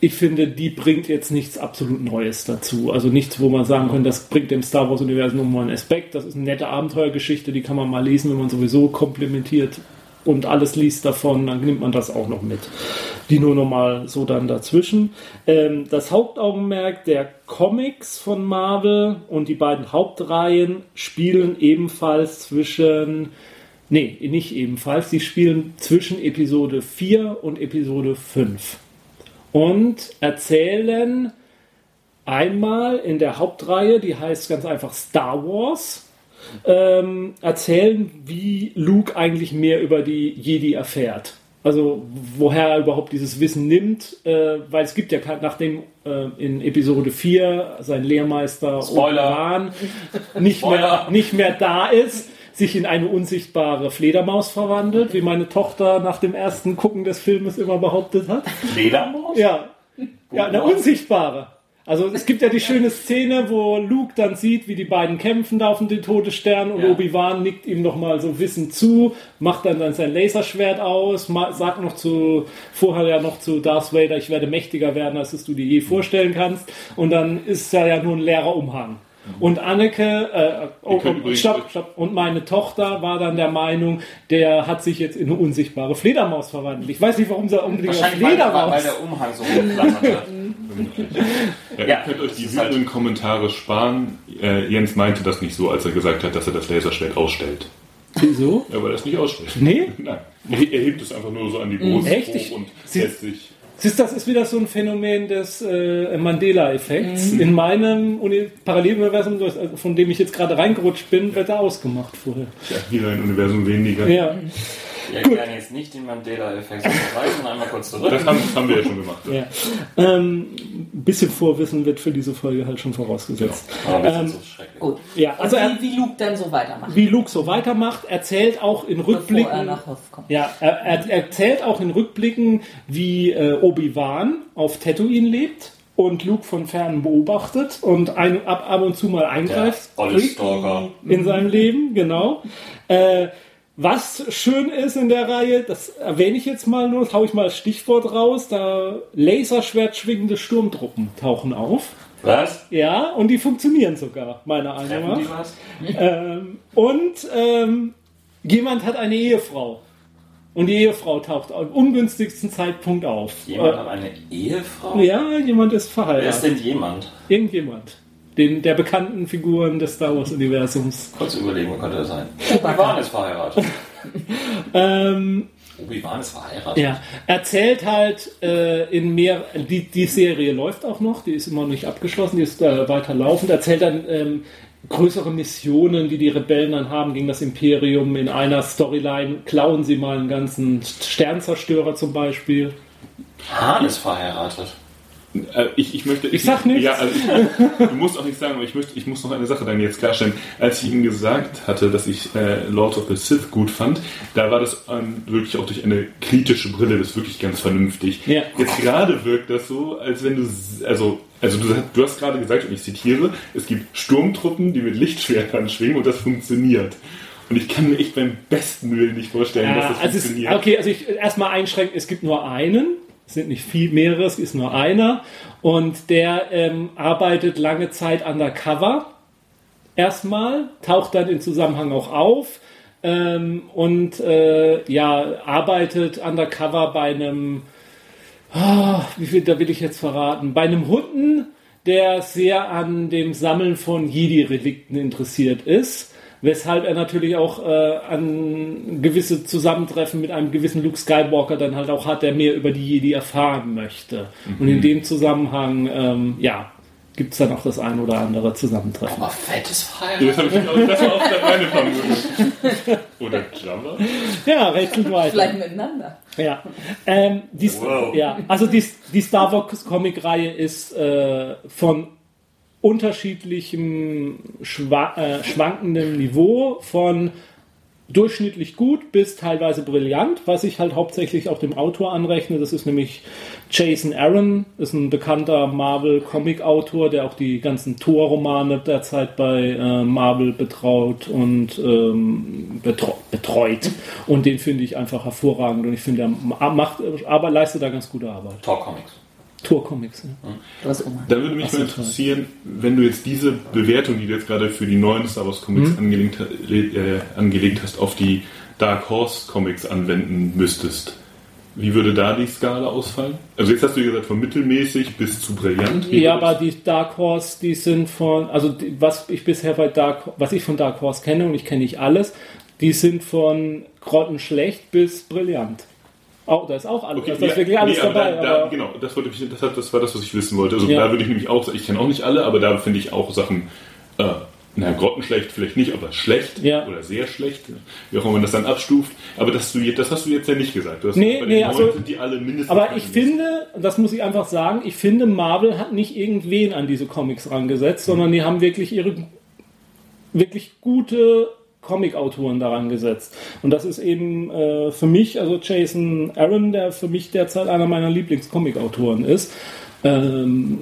ich finde, die bringt jetzt nichts absolut Neues dazu. Also nichts, wo man sagen könnte, das bringt dem Star Wars-Universum nochmal einen Aspekt. Das ist eine nette Abenteuergeschichte, die kann man mal lesen, wenn man sowieso komplementiert und alles liest davon, dann nimmt man das auch noch mit. Die nur nochmal so dann dazwischen. Ähm, das Hauptaugenmerk der Comics von Marvel und die beiden Hauptreihen spielen ebenfalls zwischen, nee, nicht ebenfalls, sie spielen zwischen Episode 4 und Episode 5 und erzählen einmal in der Hauptreihe, die heißt ganz einfach Star Wars, ähm, erzählen, wie Luke eigentlich mehr über die Jedi erfährt. Also woher er überhaupt dieses Wissen nimmt, äh, weil es gibt ja nachdem äh, in Episode 4 sein Lehrmeister Obi-Wan nicht, mehr, nicht mehr da ist, sich in eine unsichtbare Fledermaus verwandelt, wie meine Tochter nach dem ersten Gucken des Filmes immer behauptet hat. Fledermaus? Ja. Ja, eine unsichtbare. Also es gibt ja die schöne Szene, wo Luke dann sieht, wie die beiden kämpfen da auf dem Todesstern und ja. Obi-Wan nickt ihm nochmal so Wissen zu, macht dann, dann sein Laserschwert aus, sagt noch zu, vorher ja noch zu Darth Vader, ich werde mächtiger werden, als es du dir je vorstellen kannst. Und dann ist er ja nur ein leerer Umhang. Und Anneke, äh, oh, oh, stopp, stopp, und meine Tochter war dann der Meinung, der hat sich jetzt in eine unsichtbare Fledermaus verwandelt. Ich weiß nicht, warum sie unbedingt eine Fledermaus. Weil, weil der Umhang so hochflatterte. ja, ihr könnt euch die wütenden halt Kommentare sparen. Äh, Jens meinte das nicht so, als er gesagt hat, dass er das Laserschwert ausstellt. Wieso? Ja, weil er es nicht ausstellt. Nee? *laughs* Nein. Er hebt es einfach nur so an die Brust Echt? hoch und lässt sich Siehst, das ist wieder so ein Phänomen des äh, Mandela-Effekts. Mhm. In meinem Uni Paralleluniversum, von dem ich jetzt gerade reingerutscht bin, wird er ausgemacht vorher. Ja, wieder ein Universum weniger. Ja. Wir erklären jetzt nicht den Mandela-Effekt, sondern einmal kurz zurück. Das haben, haben, wir ja schon gemacht. Ja. Ähm, ein bisschen Vorwissen wird für diese Folge halt schon vorausgesetzt. Ja. Ähm, so gut. Ja, also wie, wie, Luke dann so weitermacht. Wie Luke so weitermacht, erzählt auch in Rückblicken. Er nach kommt. Ja, er, er, erzählt auch in Rückblicken, wie äh, Obi-Wan auf Tatooine lebt und Luke von fern beobachtet und ein, ab, ab und zu mal eingreift in seinem Leben, genau. Äh, was schön ist in der Reihe, das erwähne ich jetzt mal nur, hau ich mal das Stichwort raus, da Laserschwert schwingende Sturmtruppen tauchen auf. Was? Ja, und die funktionieren sogar, meiner Meinung nach. Ähm, und ähm, jemand hat eine Ehefrau. Und die Ehefrau taucht am ungünstigsten Zeitpunkt auf. Jemand äh, hat eine Ehefrau? Ja, jemand ist verheiratet. Wer ist denn jemand? Irgendjemand den, der bekannten Figuren des Star Wars-Universums. Kurz überlegen, wer könnte das sein? Obi-Wan ist verheiratet. *laughs* ähm, Obi-Wan ist verheiratet. Ja, erzählt halt äh, in mehr, die, die Serie läuft auch noch, die ist immer noch nicht abgeschlossen, die ist äh, weiter laufend, erzählt dann ähm, größere Missionen, die die Rebellen dann haben gegen das Imperium. In einer Storyline klauen sie mal einen ganzen Sternzerstörer zum Beispiel. Hahn ist verheiratet. Äh, ich, ich möchte. Ich, ich sag nichts. Ja, also ich, du musst auch nicht sagen, aber ich, möchte, ich muss noch eine Sache dann jetzt klarstellen. Als ich ihm gesagt hatte, dass ich äh, Lord of the Sith gut fand, da war das ähm, wirklich auch durch eine kritische Brille, das ist wirklich ganz vernünftig. Ja. Jetzt gerade wirkt das so, als wenn du, also, also du, du hast gerade gesagt, und ich zitiere, es gibt Sturmtruppen, die mit Lichtschwertern schwingen und das funktioniert. Und ich kann mir echt beim besten Willen nicht vorstellen, ja, dass das also funktioniert. Ist, okay, also ich erstmal einschränken, es gibt nur einen es sind nicht viel mehrere, es ist nur einer. Und der ähm, arbeitet lange Zeit undercover. Erstmal, taucht dann im Zusammenhang auch auf. Ähm, und äh, ja, arbeitet undercover bei einem, oh, wie viel, da will ich jetzt verraten, bei einem Hunden, der sehr an dem Sammeln von Jedi-Relikten interessiert ist weshalb er natürlich auch äh, an gewisse Zusammentreffen mit einem gewissen Luke Skywalker dann halt auch hat, der mehr über die Jedi erfahren möchte. Mhm. Und in mhm. dem Zusammenhang, ähm, ja, gibt es dann auch das ein oder andere Zusammentreffen. Aber fettes Feier. Das, ich auch, das war auch meine Vermutung. Oder Java. Ja, rätselt weiter. Vielleicht miteinander. Ja. Ähm, die, wow. ja. Also die, die Star Wars Comic-Reihe ist äh, von unterschiedlichem schwa äh, schwankendem Niveau von durchschnittlich gut bis teilweise brillant, was ich halt hauptsächlich auch dem Autor anrechne. Das ist nämlich Jason Aaron, ist ein bekannter Marvel-Comic-Autor, der auch die ganzen Thor-Romane derzeit bei äh, Marvel betraut und ähm, betreut. Und den finde ich einfach hervorragend und ich finde, er macht, aber leistet da ganz gute Arbeit. Tor-Comics. Tour-Comics. Ja. Da würde mich mal interessieren, wenn du jetzt diese Bewertung, die du jetzt gerade für die neuen Star Wars Comics mhm. angelegt, äh, angelegt hast, auf die Dark Horse Comics anwenden müsstest. Wie würde da die Skala ausfallen? Also jetzt hast du gesagt von mittelmäßig bis zu brillant. Wie ja, aber die Dark Horse, die sind von, also die, was ich bisher bei Dark, was ich von Dark Horse kenne und ich kenne nicht alles, die sind von grottenschlecht bis brillant. Oh, da ist auch alles. Okay, da ist wirklich alles nee, dabei. Da, da, genau, das, wollte ich, das, das war das, was ich wissen wollte. Also ja. da würde ich nämlich auch, ich kenne auch nicht alle, aber da finde ich auch Sachen, äh, na, grottenschlecht vielleicht nicht, aber schlecht ja. oder sehr schlecht, wie auch immer man das dann abstuft. Aber das, das hast du jetzt ja nicht gesagt. Du hast nee, nee, also, sind die alle mindestens. Aber ich finde, das muss ich einfach sagen, ich finde, Marvel hat nicht irgendwen an diese Comics rangesetzt, sondern die haben wirklich ihre wirklich gute Comic-Autoren daran gesetzt. Und das ist eben äh, für mich, also Jason Aaron, der für mich derzeit einer meiner Lieblings-Comic-Autoren ist. Ähm,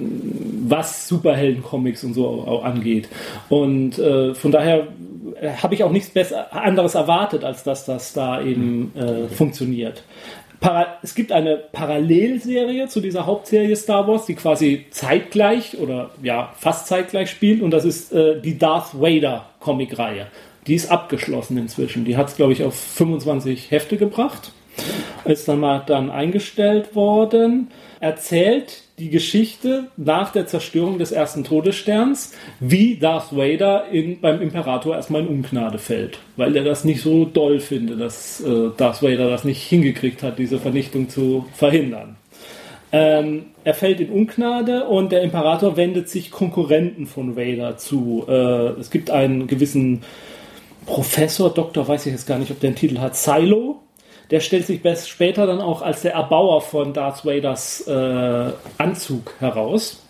was Superhelden-Comics und so auch angeht. Und äh, von daher habe ich auch nichts besser, anderes erwartet, als dass das da eben äh, funktioniert. Para es gibt eine Parallelserie zu dieser Hauptserie Star Wars, die quasi zeitgleich oder ja fast zeitgleich spielt und das ist äh, die Darth Vader Comicreihe. Die ist abgeschlossen inzwischen. Die hat es, glaube ich, auf 25 Hefte gebracht. Ist dann mal dann eingestellt worden. Erzählt die Geschichte nach der Zerstörung des ersten Todessterns, wie Darth Vader in, beim Imperator erstmal in Ungnade fällt. Weil er das nicht so doll findet, dass äh, Darth Vader das nicht hingekriegt hat, diese Vernichtung zu verhindern. Ähm, er fällt in Ungnade und der Imperator wendet sich Konkurrenten von Vader zu. Äh, es gibt einen gewissen Professor, Doktor, weiß ich jetzt gar nicht, ob der einen Titel hat, Silo. Der stellt sich später dann auch als der Erbauer von Darth Vaders äh, Anzug heraus.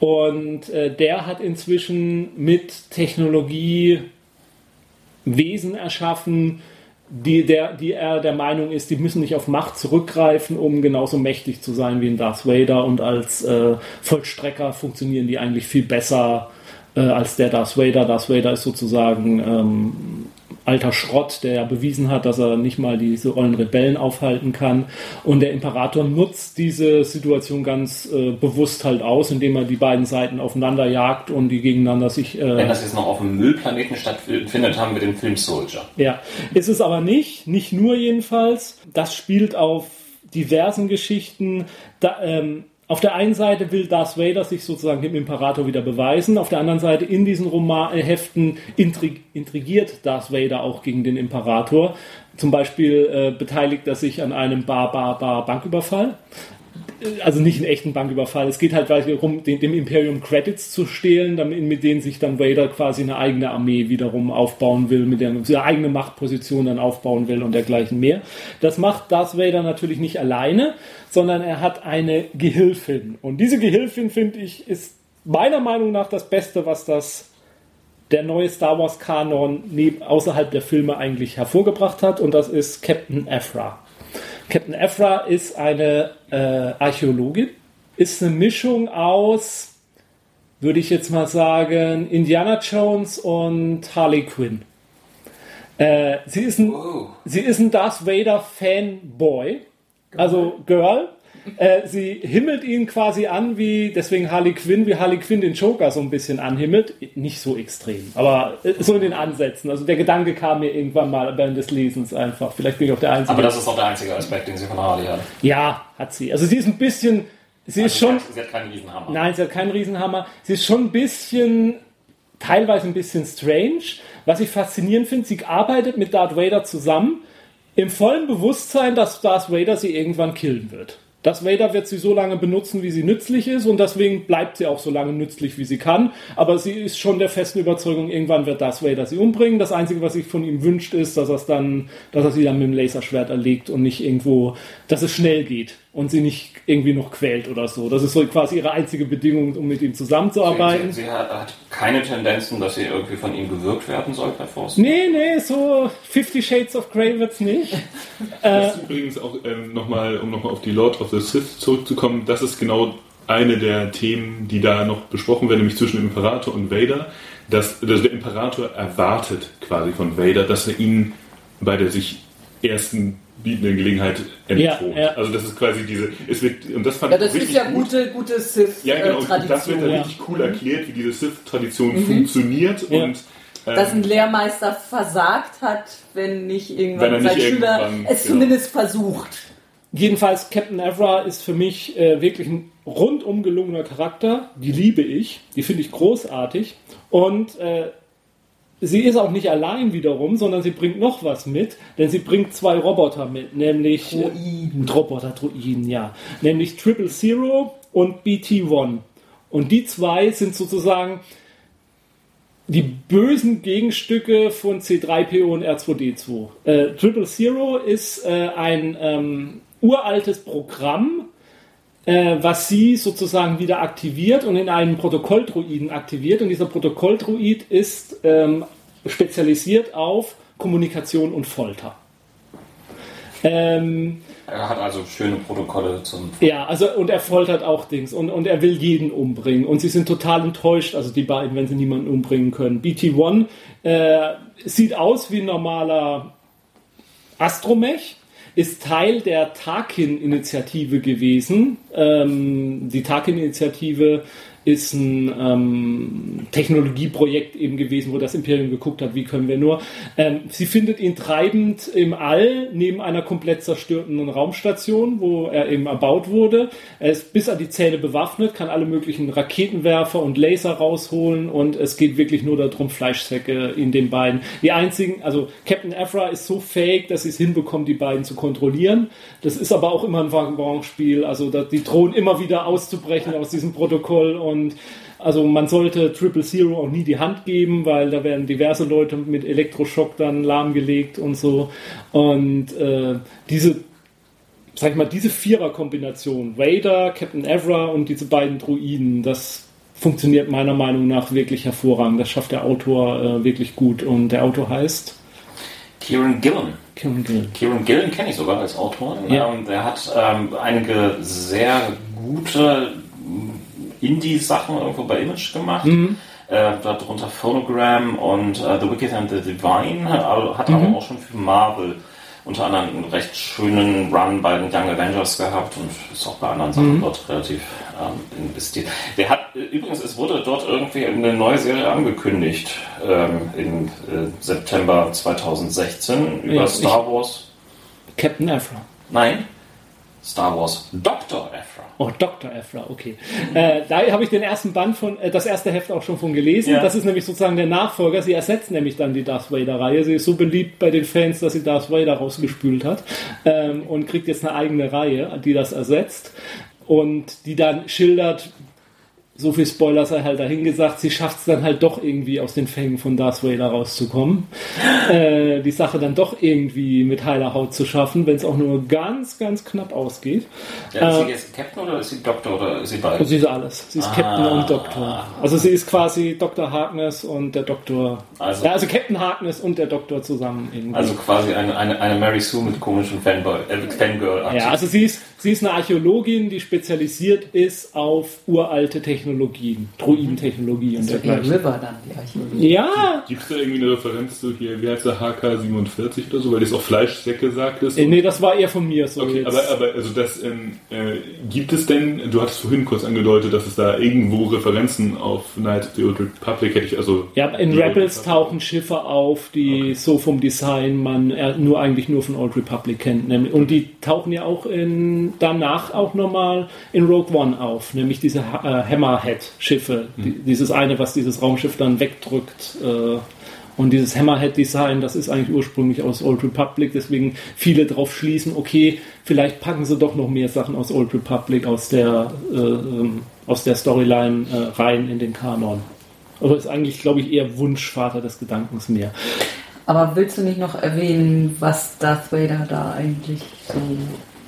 Und äh, der hat inzwischen mit Technologie Wesen erschaffen, die, der, die er der Meinung ist, die müssen nicht auf Macht zurückgreifen, um genauso mächtig zu sein wie ein Darth Vader. Und als äh, Vollstrecker funktionieren die eigentlich viel besser äh, als der Darth Vader. Darth Vader ist sozusagen ähm, alter Schrott, der ja bewiesen hat, dass er nicht mal diese ollen Rebellen aufhalten kann. Und der Imperator nutzt diese Situation ganz äh, bewusst halt aus, indem er die beiden Seiten aufeinander jagt und die gegeneinander sich. Äh, Wenn das jetzt noch auf dem Müllplaneten stattfindet, haben wir den Film Soldier. Ja, ist es aber nicht, nicht nur jedenfalls. Das spielt auf diversen Geschichten. Da, ähm, auf der einen Seite will Darth Vader sich sozusagen dem Imperator wieder beweisen, auf der anderen Seite in diesen Romanheften intrig intrigiert Darth Vader auch gegen den Imperator. Zum Beispiel äh, beteiligt er sich an einem Bar-Bar-Bar-Banküberfall. Also nicht einen echten Banküberfall. Es geht halt darum, dem Imperium Credits zu stehlen, mit denen sich dann Vader quasi eine eigene Armee wiederum aufbauen will, mit der eine eigene Machtposition dann aufbauen will und dergleichen mehr. Das macht Darth Vader natürlich nicht alleine, sondern er hat eine Gehilfin. Und diese Gehilfin, finde ich, ist meiner Meinung nach das Beste, was das der neue Star Wars Kanon außerhalb der Filme eigentlich hervorgebracht hat. Und das ist Captain Afra. Captain Afra ist eine äh, Archäologin, ist eine Mischung aus, würde ich jetzt mal sagen, Indiana Jones und Harley Quinn. Äh, sie, ist ein, oh. sie ist ein Darth Vader Fanboy, also Girl, äh, sie himmelt ihn quasi an, wie deswegen Harley Quinn, wie Harley Quinn den Joker so ein bisschen anhimmelt. Nicht so extrem, aber äh, so in den Ansätzen. Also der Gedanke kam mir irgendwann mal während des Lesens einfach. Vielleicht bin ich auch der Einzige. Aber das ist auch der einzige Aspekt, den sie von Harley hat. Ja, hat sie. Also sie ist ein bisschen. Sie also ist schon. Sie hat, sie hat keinen Riesenhammer. Nein, sie hat keinen Riesenhammer. Sie ist schon ein bisschen teilweise ein bisschen strange. Was ich faszinierend finde, sie arbeitet mit Darth Vader zusammen, im vollen Bewusstsein, dass Darth Vader sie irgendwann killen wird. Das Vader wird sie so lange benutzen, wie sie nützlich ist und deswegen bleibt sie auch so lange nützlich, wie sie kann. Aber sie ist schon der festen Überzeugung, irgendwann wird das Vader sie umbringen. Das Einzige, was sich von ihm wünscht, ist, dass, er dann, dass er sie dann mit dem Laserschwert erlegt und nicht irgendwo, dass es schnell geht und sie nicht irgendwie noch quält oder so. Das ist so quasi ihre einzige Bedingung, um mit ihm zusammenzuarbeiten. Sie, sie, sie hat, hat, keine Tendenzen, dass sie irgendwie von ihm gewirkt werden soll, Herr Forster? Nee, nee, so Fifty Shades of Grey wird's nicht. *laughs* das ist übrigens auch ähm, nochmal, um nochmal auf die Lord of the Sith zurückzukommen, das ist genau eine der Themen, die da noch besprochen werden, nämlich zwischen dem Imperator und Vader, dass, dass der Imperator erwartet quasi von Vader, dass er ihn bei der sich ersten bietenden Gelegenheit entthront. Ja, ja. Also das ist quasi diese, es wird, und das fand ja, das ist ja gut. gute, gute Sith-Tradition. Ja, genau, und das wird dann ja. richtig cool erklärt, wie diese Sith-Tradition mhm. funktioniert und ähm, dass ein Lehrmeister versagt hat, wenn nicht irgendwann wenn sein Schüler es genau. zumindest versucht. Jedenfalls, Captain Evra ist für mich äh, wirklich ein rundum gelungener Charakter. Die liebe ich, die finde ich großartig. Und äh, sie ist auch nicht allein wiederum, sondern sie bringt noch was mit, denn sie bringt zwei Roboter mit, nämlich Droiden. Äh, Roboter, Droiden, ja, nämlich Triple Zero und BT-1. Und die zwei sind sozusagen die bösen Gegenstücke von C3PO und R2D2. Äh, Triple Zero ist äh, ein ähm, uraltes Programm, äh, was sie sozusagen wieder aktiviert und in einen Protokolldruiden aktiviert. Und dieser Protokolldruid ist ähm, spezialisiert auf Kommunikation und Folter. Ähm, er hat also schöne Protokolle zum. Ja, also und er foltert auch Dings und, und er will jeden umbringen. Und sie sind total enttäuscht, also die beiden, wenn sie niemanden umbringen können. BT-1 äh, sieht aus wie ein normaler Astromech, ist Teil der Tarkin-Initiative gewesen. Ähm, die Tarkin-Initiative ist ein ähm, Technologieprojekt eben gewesen, wo das Imperium geguckt hat, wie können wir nur. Ähm, sie findet ihn treibend im All neben einer komplett zerstörten Raumstation, wo er eben erbaut wurde. Er ist bis an die Zähne bewaffnet, kann alle möglichen Raketenwerfer und Laser rausholen und es geht wirklich nur darum, Fleischsäcke in den beiden. Die einzigen, also Captain Afra ist so fähig, dass sie es hinbekommt, die beiden zu kontrollieren. Das ist aber auch immer ein Wagenbauspiel, also die drohen immer wieder auszubrechen aus diesem Protokoll und und also man sollte Triple Zero auch nie die Hand geben, weil da werden diverse Leute mit Elektroschock dann lahmgelegt und so. Und äh, diese, sag ich mal, diese Vierer-Kombination, Vader, Captain Evra und diese beiden Druiden, das funktioniert meiner Meinung nach wirklich hervorragend. Das schafft der Autor äh, wirklich gut. Und der Autor heißt Kieran Gillen. Kieran Gillen. Kieran Gillen kenne ich sogar als Autor. Ja. Ähm, der hat ähm, einige sehr gute Indie-Sachen irgendwo bei Image gemacht. Mhm. Äh, darunter Phonogram und äh, The Wicked and the Divine, hat mhm. aber auch schon für Marvel unter anderem einen recht schönen Run bei den Young Avengers gehabt und ist auch bei anderen Sachen mhm. dort relativ ähm, investiert. Der hat übrigens, es wurde dort irgendwie eine neue Serie angekündigt ähm, im äh, September 2016 über ja, Star Wars. Captain Afra. Nein, Star Wars Dr. Afra. Oh, Dr. Afra, okay. Äh, da habe ich den ersten Band von, äh, das erste Heft auch schon von gelesen. Ja. Das ist nämlich sozusagen der Nachfolger. Sie ersetzt nämlich dann die Darth Vader-Reihe. Sie ist so beliebt bei den Fans, dass sie Darth Vader rausgespült hat ähm, und kriegt jetzt eine eigene Reihe, die das ersetzt. und die dann schildert, so viel Spoiler sei halt dahingesagt, sie schafft es dann halt doch irgendwie aus den Fängen von Darth Vader rauszukommen. *laughs* äh, die Sache dann doch irgendwie mit heiler Haut zu schaffen, wenn es auch nur ganz, ganz knapp ausgeht. Ja, ist äh, sie jetzt Captain oder ist sie Doktor oder ist sie beide? Sie ist alles. Sie ist ah, Captain und Doktor. Also sie ist quasi Dr. Harkness und der Doktor. Also, ja, also Captain Harkness und der Doktor zusammen irgendwie. Also quasi eine, eine, eine Mary Sue mit komischen Fanboy, äh, Fangirl. -Aktiv. Ja, also sie ist, sie ist eine Archäologin, die spezialisiert ist auf uralte Technologien. Druidentechnologie und dergleichen. River dann, die Archäologie. Ja! Gibt es da irgendwie eine Referenz zu hier, wie heißt der HK47 oder so, weil das auch Fleischsäcke sagt ist? Äh, nee, das war eher von mir so. Okay, aber, aber also das ähm, äh, gibt es denn, du hattest vorhin kurz angedeutet, dass es da irgendwo Referenzen auf Night of the Old Republic hätte ich also. Ja, in Rebels tauchen Schiffe auf, die okay. so vom Design man nur eigentlich nur von Old Republic kennt. Nämlich, und die tauchen ja auch in, danach auch nochmal in Rogue One auf, nämlich diese äh, Hammer Hammerhead-Schiffe. Mhm. Dieses eine, was dieses Raumschiff dann wegdrückt. Äh, und dieses Hammerhead-Design, das ist eigentlich ursprünglich aus Old Republic, deswegen viele darauf schließen, okay, vielleicht packen sie doch noch mehr Sachen aus Old Republic, aus der, äh, ähm, aus der Storyline äh, rein in den Kanon. Aber ist eigentlich, glaube ich, eher Wunschvater des Gedankens mehr. Aber willst du nicht noch erwähnen, was Darth Vader da eigentlich so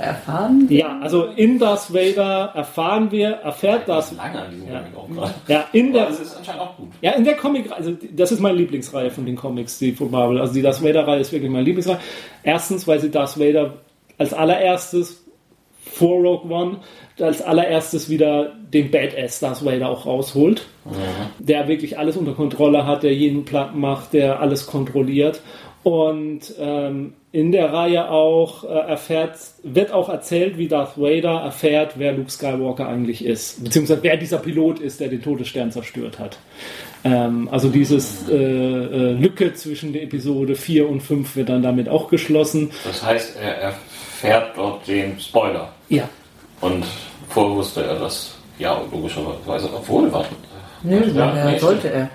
erfahren? Ja, also in Darth Vader erfahren wir, erfährt das. Lange an diesem ja, auch Ja, in der. Das ist anscheinend auch gut. Ja, in der Comic, also das ist meine Lieblingsreihe von den Comics, die von Marvel. Also die Darth Vader-Reihe ist wirklich meine Lieblingsreihe. Erstens, weil sie Darth Vader als allererstes vor Rogue One als allererstes wieder den Badass Darth Vader auch rausholt, mhm. der wirklich alles unter Kontrolle hat, der jeden Plan macht, der alles kontrolliert und ähm, in der Reihe auch äh, erfährt, wird auch erzählt, wie Darth Vader erfährt, wer Luke Skywalker eigentlich ist, beziehungsweise wer dieser Pilot ist, der den Todesstern zerstört hat. Ähm, also dieses äh, äh, Lücke zwischen der Episode 4 und 5 wird dann damit auch geschlossen. Das heißt, er erfährt dort den Spoiler. Ja. Und vorher wusste er das. Ja, logischerweise. Obwohl, warte. Nö, ja, sollte er.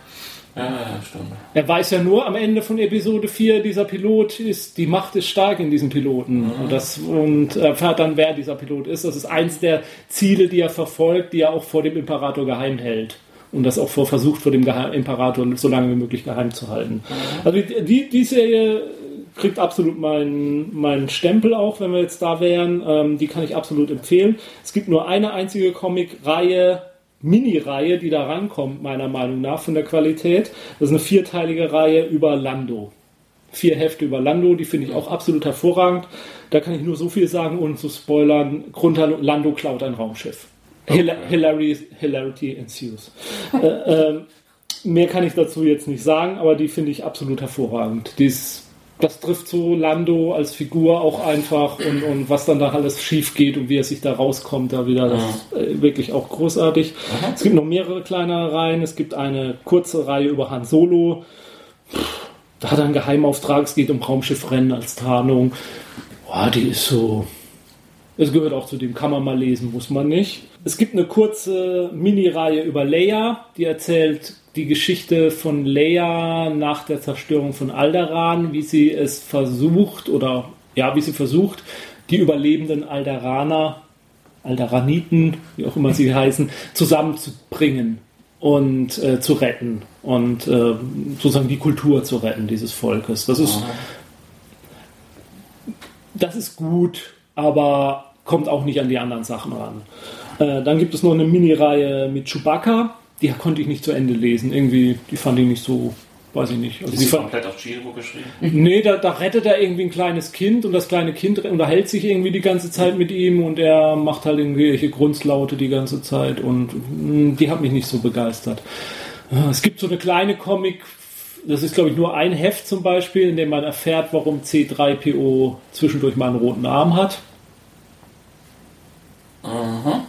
Ja, stimmt. Er weiß ja nur am Ende von Episode 4, dieser Pilot ist, die Macht ist stark in diesem Piloten. Mhm. Und, das, und erfährt dann, wer dieser Pilot ist. Das ist eins der Ziele, die er verfolgt, die er auch vor dem Imperator geheim hält. Und das auch vor, versucht, vor dem Geheim Imperator so lange wie möglich geheim zu halten. Mhm. Also die, die Serie kriegt absolut meinen, meinen Stempel auch, wenn wir jetzt da wären. Ähm, die kann ich absolut empfehlen. Es gibt nur eine einzige Comic-Reihe, Mini-Reihe, die da rankommt, meiner Meinung nach, von der Qualität. Das ist eine vierteilige Reihe über Lando. Vier Hefte über Lando, die finde ich auch absolut hervorragend. Da kann ich nur so viel sagen, ohne zu spoilern. Grund Lando klaut ein Raumschiff. Okay. Hilarity, Hilarity ensues. äh, äh, mehr kann ich dazu jetzt nicht sagen, aber die finde ich absolut hervorragend. Die ist das trifft so Lando als Figur auch einfach und, und was dann da alles schief geht und wie er sich da rauskommt, da wieder das ist äh, wirklich auch großartig. Aha. Es gibt noch mehrere kleinere Reihen. Es gibt eine kurze Reihe über Han Solo. Da hat er einen Geheimauftrag. Es geht um Raumschiffrennen als Tarnung. Boah, die ist so. Es gehört auch zu dem, kann man mal lesen, muss man nicht. Es gibt eine kurze Mini-Reihe über Leia, die erzählt die Geschichte von Leia nach der Zerstörung von Alderan, wie sie es versucht oder ja, wie sie versucht, die überlebenden Alderaner, Alderaniten, wie auch immer sie heißen, zusammenzubringen und äh, zu retten und äh, sozusagen die Kultur zu retten dieses Volkes. Das ist das ist gut, aber kommt auch nicht an die anderen Sachen ran. Äh, dann gibt es noch eine Mini-Reihe mit Chewbacca die konnte ich nicht zu Ende lesen. Irgendwie, die fand ich nicht so, weiß ich nicht. Also ist die komplett auf Chiro geschrieben? Nee, da, da rettet er irgendwie ein kleines Kind und das kleine Kind unterhält sich irgendwie die ganze Zeit mit ihm und er macht halt irgendwelche Grundslaute die ganze Zeit und mh, die hat mich nicht so begeistert. Äh, es gibt so eine kleine Comic, das ist glaube ich nur ein Heft zum Beispiel, in dem man erfährt, warum C3PO zwischendurch mal einen roten Arm hat. Aha.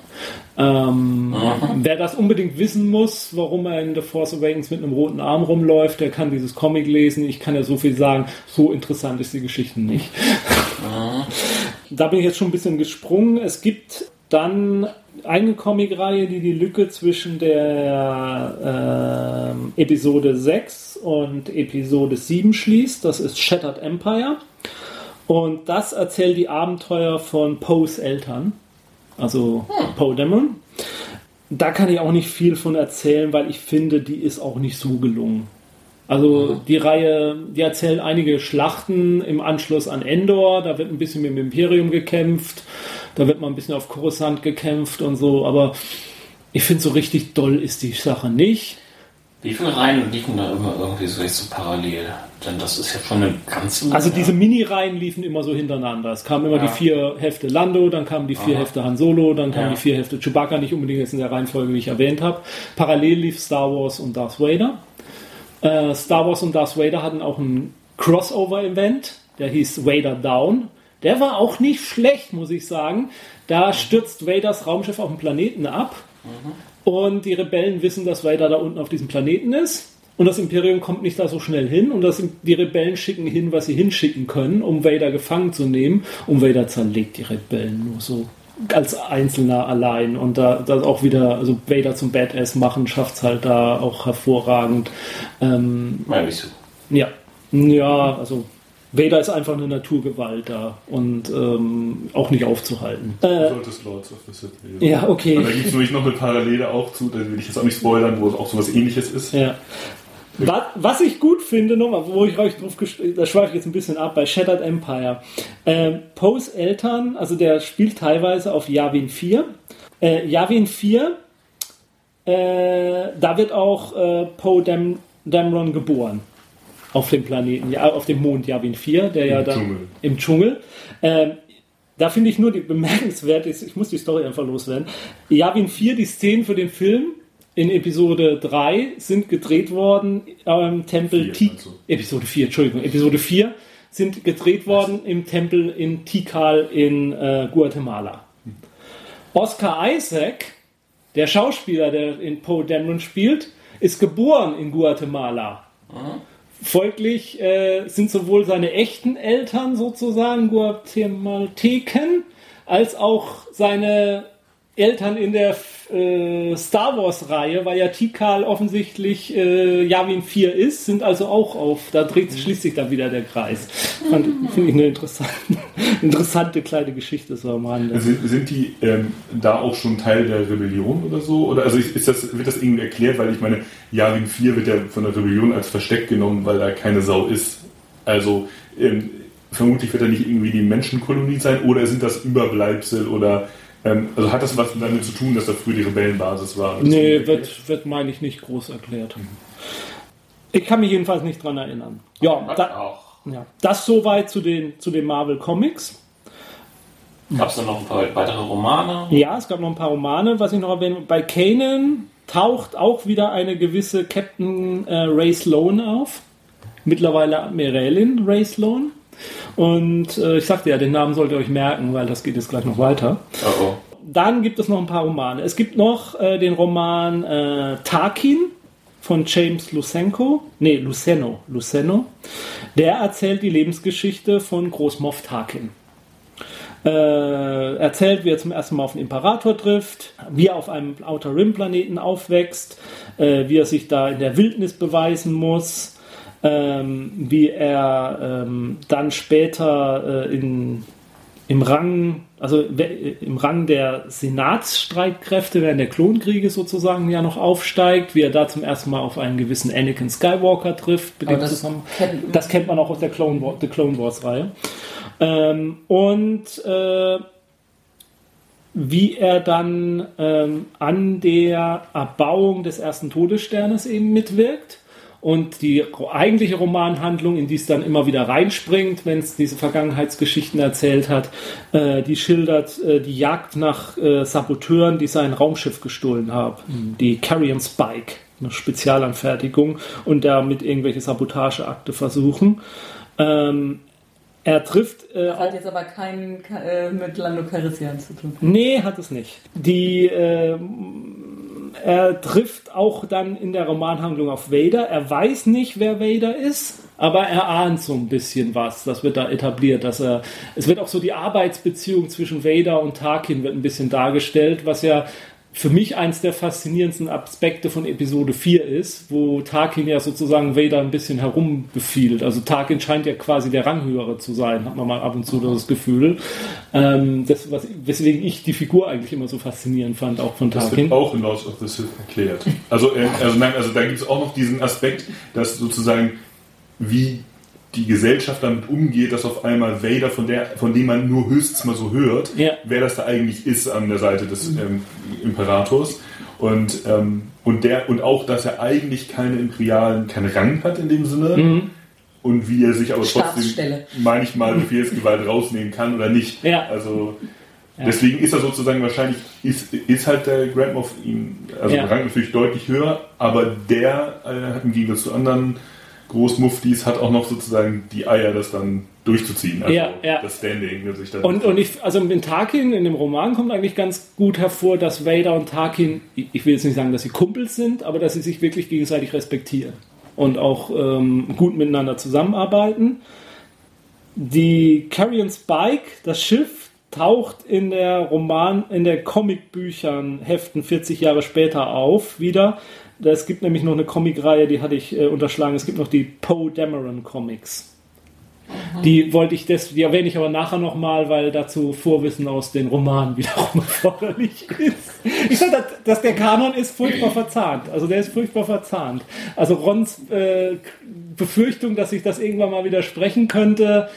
Ähm, wer das unbedingt wissen muss, warum er in The Force Awakens mit einem roten Arm rumläuft, der kann dieses Comic lesen. Ich kann ja so viel sagen, so interessant ist die Geschichte nicht. da bin ich jetzt schon ein bisschen gesprungen. Es gibt dann eine Comicreihe, die die Lücke zwischen der äh, Episode 6 und Episode 7 schließt. Das ist Shattered Empire. Und das erzählt die Abenteuer von Poes Eltern also hm. Poe Dameron. Da kann ich auch nicht viel von erzählen, weil ich finde, die ist auch nicht so gelungen. Also mhm. die Reihe, die erzählt einige Schlachten im Anschluss an Endor, da wird ein bisschen mit dem Imperium gekämpft, da wird mal ein bisschen auf Coruscant gekämpft und so, aber ich finde so richtig doll ist die Sache nicht. Wie viele Reihen liefen da immer irgendwie so so parallel? Denn das ist ja schon eine ganze Also diese Mini-Reihen liefen immer so hintereinander. Es kamen immer ja. die vier Hefte Lando, dann kamen die vier Aha. Hefte Han Solo, dann kamen ja. die vier Hefte Chewbacca, nicht unbedingt jetzt in der Reihenfolge, wie ich erwähnt habe. Parallel lief Star Wars und Darth Vader. Äh, Star Wars und Darth Vader hatten auch ein Crossover-Event, der hieß Vader Down. Der war auch nicht schlecht, muss ich sagen. Da stürzt Vaders Raumschiff auf den Planeten ab. Mhm. Und die Rebellen wissen, dass Vader da unten auf diesem Planeten ist. Und das Imperium kommt nicht da so schnell hin. Und das, die Rebellen schicken hin, was sie hinschicken können, um Vader gefangen zu nehmen. Und Vader zerlegt die Rebellen nur so als Einzelner allein. Und da das auch wieder, also Vader zum Badass machen, schafft es halt da auch hervorragend. Ähm, ja, ja, also Vader ist einfach eine Naturgewalt da und ähm, auch nicht aufzuhalten. Äh, du solltest Lords of the Sith lesen. Ja, okay. Aber da gibt es nämlich noch eine Parallele auch zu, da will ich jetzt auch nicht spoilern, wo es auch so was ähnliches ist. Ja. Was, was ich gut finde, nochmal, wo ich euch drauf da schweife ich jetzt ein bisschen ab, bei Shattered Empire. Ähm, Poes Eltern, also der spielt teilweise auf Yavin 4. Äh, Yavin 4, äh, da wird auch äh, Poe Dam Dameron geboren auf dem Planeten, ja, auf dem Mond Yavin 4, der Im ja Dschungel. im Dschungel. Ähm, da finde ich nur die bemerkenswert ist, ich muss die Story einfach loswerden. Yavin 4, die Szenen für den Film in Episode 3 sind gedreht worden im Tempel T also. Episode 4, Entschuldigung, Episode 4 sind gedreht worden im Tempel in Tikal in äh, Guatemala. Oscar Isaac, der Schauspieler, der in Poe Dameron spielt, ist geboren in Guatemala. Mhm. Folglich äh, sind sowohl seine echten Eltern sozusagen Guatemalteken als auch seine Eltern in der äh, Star Wars Reihe, weil ja Tikal offensichtlich äh, Yavin 4 ist, sind also auch auf, da dreht mhm. schließt sich dann wieder der Kreis. Finde ich eine interessante, *laughs* interessante kleine Geschichte so am Rande. Sind, sind die ähm, da auch schon Teil der Rebellion oder so? Oder also ist das, wird das irgendwie erklärt, weil ich meine, Yavin 4 wird ja von der Rebellion als Versteck genommen, weil da keine Sau ist. Also ähm, vermutlich wird da nicht irgendwie die Menschenkolonie sein oder sind das Überbleibsel oder also hat das was damit zu tun, dass da früher die Rebellenbasis war? Nee, wird, wird meine ich nicht groß erklärt. Mhm. Ich kann mich jedenfalls nicht dran erinnern. Ja, da, ja das soweit zu den, zu den Marvel Comics. Gab es da noch ein paar weitere Romane? Ja, es gab noch ein paar Romane, was ich noch erwähne. Bei Kanan taucht auch wieder eine gewisse Captain äh, Ray Sloan auf. Mittlerweile Admiralin Ray Sloan. Und äh, ich sagte ja, den Namen solltet ihr euch merken, weil das geht jetzt gleich noch weiter. Oh oh. Dann gibt es noch ein paar Romane. Es gibt noch äh, den Roman äh, Tarkin von James Lucenko, nee, Luceno, Luceno. Der erzählt die Lebensgeschichte von Großmoff Tarkin. Äh, erzählt, wie er zum ersten Mal auf den Imperator trifft, wie er auf einem Outer Rim Planeten aufwächst, äh, wie er sich da in der Wildnis beweisen muss, ähm, wie er ähm, dann später äh, in, im Rang, also im Rang der Senatsstreitkräfte während der Klonkriege sozusagen ja noch aufsteigt, wie er da zum ersten Mal auf einen gewissen Anakin Skywalker trifft. das, kennt, das kennt man auch aus der Clone, War, der Clone Wars Reihe. Ähm, und äh, wie er dann ähm, an der Erbauung des ersten Todessternes eben mitwirkt und die eigentliche Romanhandlung, in die es dann immer wieder reinspringt, wenn es diese Vergangenheitsgeschichten erzählt hat, äh, die schildert äh, die Jagd nach äh, Saboteuren, die sein Raumschiff gestohlen haben. Mhm. Die Carrion Spike, eine Spezialanfertigung und damit irgendwelche Sabotageakte versuchen. Ähm, er trifft. Äh, das hat jetzt aber keinen äh, mit Lando Calrissian zu tun. Nee, hat es nicht. Die äh, er trifft auch dann in der Romanhandlung auf Vader. Er weiß nicht, wer Vader ist, aber er ahnt so ein bisschen was. Das wird da etabliert, dass er. Es wird auch so die Arbeitsbeziehung zwischen Vader und Tarkin wird ein bisschen dargestellt, was ja für mich eins der faszinierendsten Aspekte von Episode 4 ist, wo Tarkin ja sozusagen Vader ein bisschen herumbefiehlt. Also Tarkin scheint ja quasi der Ranghöhere zu sein, hat man mal ab und zu das Gefühl. Ähm, das, was, weswegen ich die Figur eigentlich immer so faszinierend fand, auch von Tarkin. Das wird auch in Lords of the Sith erklärt. Also, also nein, also da gibt es auch noch diesen Aspekt, dass sozusagen wie die Gesellschaft damit umgeht, dass auf einmal Vader, von, der, von dem man nur höchstens mal so hört, ja. wer das da eigentlich ist an der Seite des ähm, Imperators. Und, ähm, und, der, und auch, dass er eigentlich keine imperialen, keinen Rang hat in dem Sinne. Mhm. Und wie er sich aber trotzdem manchmal Befehlsgewalt rausnehmen kann oder nicht. Ja. Also ja. deswegen ist er sozusagen wahrscheinlich, ist, ist halt der Grand Moff ihm, also ja. Rang natürlich deutlich höher, aber der äh, hat im Gegensatz zu anderen Großmuftis hat auch noch sozusagen die Eier, das dann durchzuziehen. Also ja, ja. das Standing. Das ich dann und, und ich, also in Tarkin, in dem Roman kommt eigentlich ganz gut hervor, dass Vader und Tarkin, ich will jetzt nicht sagen, dass sie Kumpels sind, aber dass sie sich wirklich gegenseitig respektieren und auch ähm, gut miteinander zusammenarbeiten. Die Carrion Spike, das Schiff, taucht in der Roman, in der Comicbüchern Heften 40 Jahre später auf wieder es gibt nämlich noch eine Comicreihe, die hatte ich äh, unterschlagen. Es gibt noch die Poe Dameron Comics. Mhm. Die wollte ich das, die erwähne ich aber nachher nochmal, weil dazu Vorwissen aus den Romanen wiederum *laughs* erforderlich ist. Ich sage, dass der Kanon ist furchtbar verzahnt. Also der ist furchtbar verzahnt. Also Rons äh, Befürchtung, dass sich das irgendwann mal widersprechen könnte,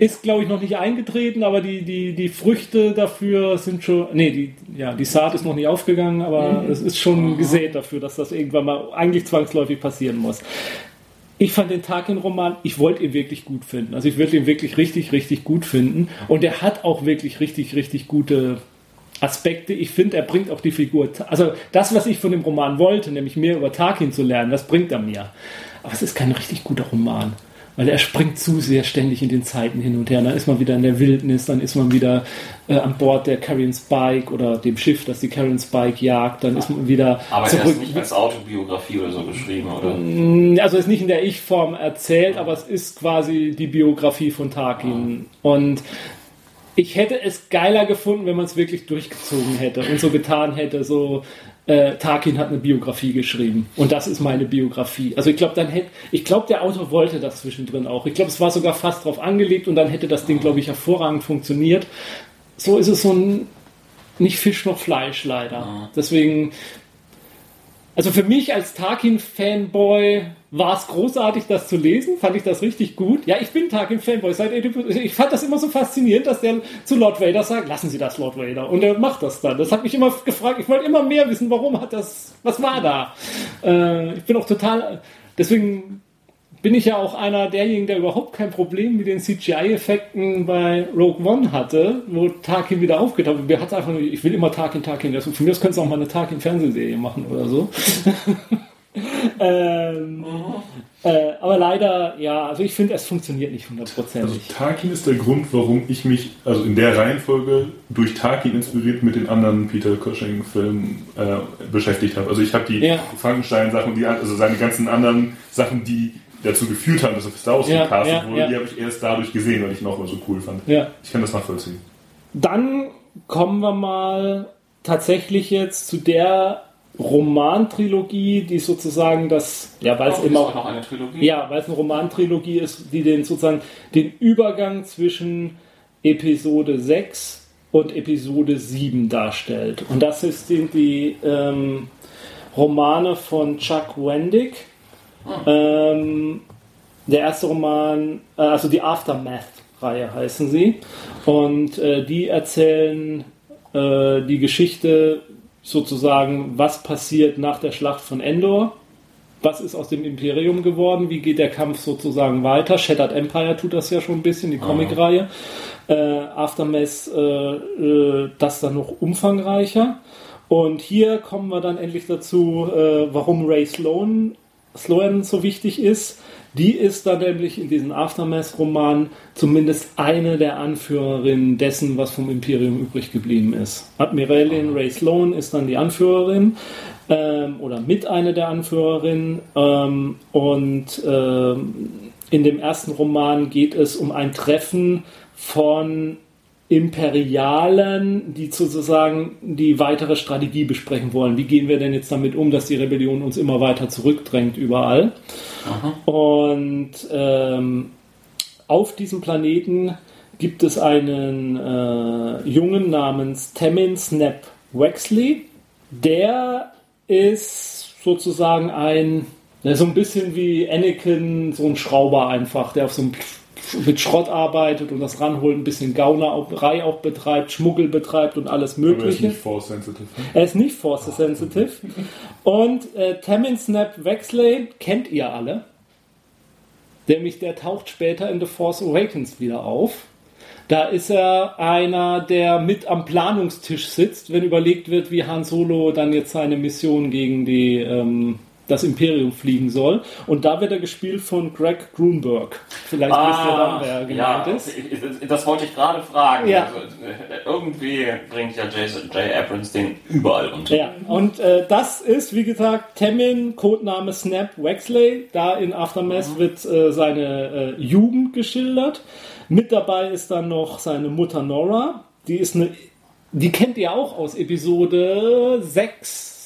ist, glaube ich, noch nicht eingetreten, aber die, die, die Früchte dafür sind schon, nee, die, ja, die Saat ist noch nicht aufgegangen, aber mhm. es ist schon gesät dafür, dass das irgendwann mal eigentlich zwangsläufig passieren muss. Ich fand den Tarkin-Roman, ich wollte ihn wirklich gut finden. Also ich würde ihn wirklich richtig, richtig gut finden. Und er hat auch wirklich richtig, richtig gute Aspekte. Ich finde, er bringt auch die Figur, also das, was ich von dem Roman wollte, nämlich mehr über Tarkin zu lernen, das bringt er mir. Aber es ist kein richtig guter Roman weil er springt zu sehr ständig in den Zeiten hin und her. Dann ist man wieder in der Wildnis, dann ist man wieder äh, an Bord der Carrion Spike oder dem Schiff, das die Carrion Spike jagt, dann ist man wieder Aber zurück. er ist nicht als Autobiografie oder so geschrieben, oder? Mm, also es ist nicht in der Ich-Form erzählt, aber es ist quasi die Biografie von Tarkin. Und ich hätte es geiler gefunden, wenn man es wirklich durchgezogen hätte und so getan hätte, so äh, Tarkin hat eine Biografie geschrieben und das ist meine Biografie. Also ich glaube, dann hätte, ich glaube, der Autor wollte das zwischendrin auch. Ich glaube, es war sogar fast drauf angelegt und dann hätte das Ding, glaube ich, hervorragend funktioniert. So ist es so ein nicht Fisch noch Fleisch leider. Deswegen also für mich als Tarkin-Fanboy war es großartig, das zu lesen. Fand ich das richtig gut. Ja, ich bin Tarkin-Fanboy. Ich fand das immer so faszinierend, dass der zu Lord Vader sagt, lassen Sie das, Lord Vader. Und er macht das dann. Das hat mich immer gefragt. Ich wollte immer mehr wissen, warum hat das, was war da? Äh, ich bin auch total, deswegen bin ich ja auch einer derjenigen, der überhaupt kein Problem mit den CGI-Effekten bei Rogue One hatte, wo Tarkin wieder aufgetaucht ist. Wer hat einfach nur, ich will immer Tarkin, Tarkin. Das, von mir aus könntest du auch mal eine Tarkin-Fernsehserie machen oder so. *laughs* *laughs* ähm, äh, aber leider, ja, also ich finde, es funktioniert nicht hundertprozentig. Also Tarkin ist der Grund, warum ich mich, also in der Reihenfolge, durch Tarkin inspiriert mit den anderen Peter Cushing-Filmen äh, beschäftigt habe. Also ich habe die ja. Frankenstein-Sachen, die, also seine ganzen anderen Sachen, die dazu geführt haben, dass er für Star Wars ja, gecastet ja, wurde, ja. die habe ich erst dadurch gesehen, weil ich ihn auch mal so cool fand. Ja. Ich kann das nachvollziehen. Dann kommen wir mal tatsächlich jetzt zu der Romantrilogie, die sozusagen das, ja, weil es immer noch eine Trilogie. Ja, weil es eine Romantrilogie ist, die den sozusagen den Übergang zwischen Episode 6 und Episode 7 darstellt. Und das sind die ähm, Romane von Chuck Wendick ähm, der erste Roman, äh, also die Aftermath-Reihe heißen sie. Und äh, die erzählen äh, die Geschichte sozusagen, was passiert nach der Schlacht von Endor. Was ist aus dem Imperium geworden? Wie geht der Kampf sozusagen weiter? Shattered Empire tut das ja schon ein bisschen, die Comicreihe. Äh, Aftermath, äh, äh, das dann noch umfangreicher. Und hier kommen wir dann endlich dazu, äh, warum Ray Sloan Sloan so wichtig ist. Die ist da nämlich in diesem Aftermath-Roman zumindest eine der Anführerinnen dessen, was vom Imperium übrig geblieben ist. Admiralin Ray Sloan ist dann die Anführerin ähm, oder mit einer der Anführerinnen. Ähm, und ähm, in dem ersten Roman geht es um ein Treffen von Imperialen, die sozusagen die weitere Strategie besprechen wollen. Wie gehen wir denn jetzt damit um, dass die Rebellion uns immer weiter zurückdrängt überall? Aha. Und ähm, auf diesem Planeten gibt es einen äh, Jungen namens Temin Snap Wexley. Der ist sozusagen ein, so ein bisschen wie Anakin, so ein Schrauber einfach, der auf so einem mit Schrott arbeitet und das ranholt, ein bisschen Gaunerei auch betreibt, Schmuggel betreibt und alles Mögliche. er ist nicht force sensitive. Ne? Er ist nicht force sensitive. Und äh, Tamin Snap Wexley kennt ihr alle. Nämlich der taucht später in The Force Awakens wieder auf. Da ist er einer, der mit am Planungstisch sitzt, wenn überlegt wird, wie Han Solo dann jetzt seine Mission gegen die ähm, das Imperium fliegen soll. Und da wird er gespielt von Greg Grunberg. Vielleicht ah, wisst ihr dann, wer gemeint ja, ist. Das wollte ich gerade fragen. Ja. Also, äh, irgendwie bringt ja J. Abrams den überall unter. Ja, und äh, das ist, wie gesagt, Temin, Codename Snap Wexley. Da in Aftermath mhm. wird äh, seine äh, Jugend geschildert. Mit dabei ist dann noch seine Mutter Nora. Die ist eine, die kennt ihr auch aus Episode 6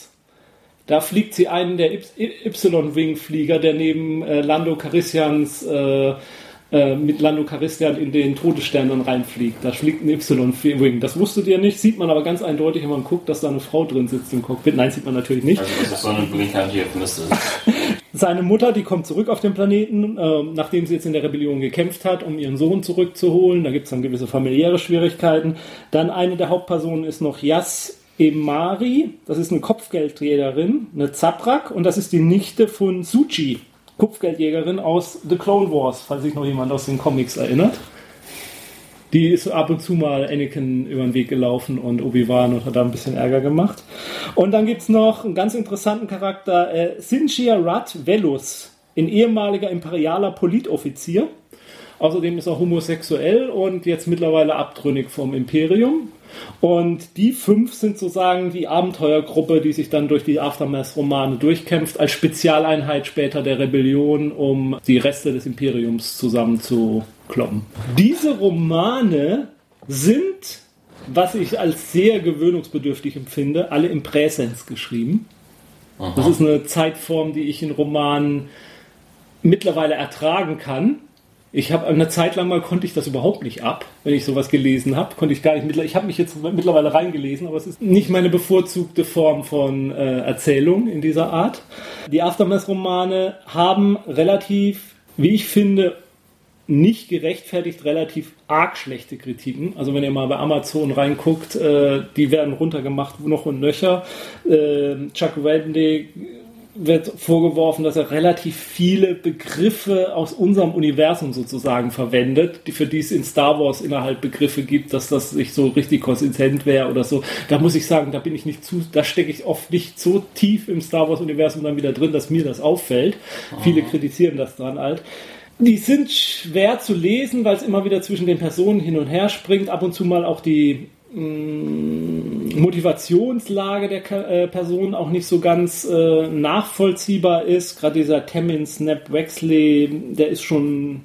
da fliegt sie einen der Y-Wing-Flieger, der neben äh, Lando Carissians äh, äh, mit Lando Carissian in den Todessternen reinfliegt. Da fliegt ein Y-Wing. Das wusstet ihr nicht, sieht man aber ganz eindeutig, wenn man guckt, dass da eine Frau drin sitzt im Cockpit. Nein, sieht man natürlich nicht. Also das ist so eine Blinkantiert müsste. *laughs* Seine Mutter, die kommt zurück auf den Planeten, äh, nachdem sie jetzt in der Rebellion gekämpft hat, um ihren Sohn zurückzuholen. Da gibt es dann gewisse familiäre Schwierigkeiten. Dann eine der Hauptpersonen ist noch Yas Emari, das ist eine Kopfgeldjägerin, eine Zabrak und das ist die Nichte von Suchi, Kopfgeldjägerin aus The Clone Wars, falls sich noch jemand aus den Comics erinnert. Die ist ab und zu mal Anakin über den Weg gelaufen und Obi-Wan und hat da ein bisschen Ärger gemacht. Und dann gibt es noch einen ganz interessanten Charakter, äh, Sinchia Rat Velus, ein ehemaliger imperialer Politoffizier. Außerdem ist er homosexuell und jetzt mittlerweile abtrünnig vom Imperium. Und die fünf sind sozusagen die Abenteuergruppe, die sich dann durch die Aftermath-Romane durchkämpft, als Spezialeinheit später der Rebellion, um die Reste des Imperiums zusammenzukloppen. Diese Romane sind, was ich als sehr gewöhnungsbedürftig empfinde, alle im Präsens geschrieben. Aha. Das ist eine Zeitform, die ich in Romanen mittlerweile ertragen kann ich habe eine Zeit lang mal konnte ich das überhaupt nicht ab, wenn ich sowas gelesen habe, konnte ich gar nicht. Ich habe mich jetzt mittlerweile reingelesen, aber es ist nicht meine bevorzugte Form von äh, Erzählung in dieser Art. Die Aftermath-Romane haben relativ, wie ich finde, nicht gerechtfertigt relativ arg schlechte Kritiken. Also wenn ihr mal bei Amazon reinguckt, äh, die werden runtergemacht noch und nöcher. Äh, Chuck Wendy wird vorgeworfen, dass er relativ viele Begriffe aus unserem Universum sozusagen verwendet, die für die es in Star Wars innerhalb Begriffe gibt, dass das nicht so richtig konsistent wäre oder so. Da muss ich sagen, da bin ich nicht zu, da stecke ich oft nicht so tief im Star Wars Universum dann wieder drin, dass mir das auffällt. Aha. Viele kritisieren das dran halt. Die sind schwer zu lesen, weil es immer wieder zwischen den Personen hin und her springt, ab und zu mal auch die Motivationslage der äh, Person auch nicht so ganz äh, nachvollziehbar ist. Gerade dieser Temin Snap Wexley, der ist schon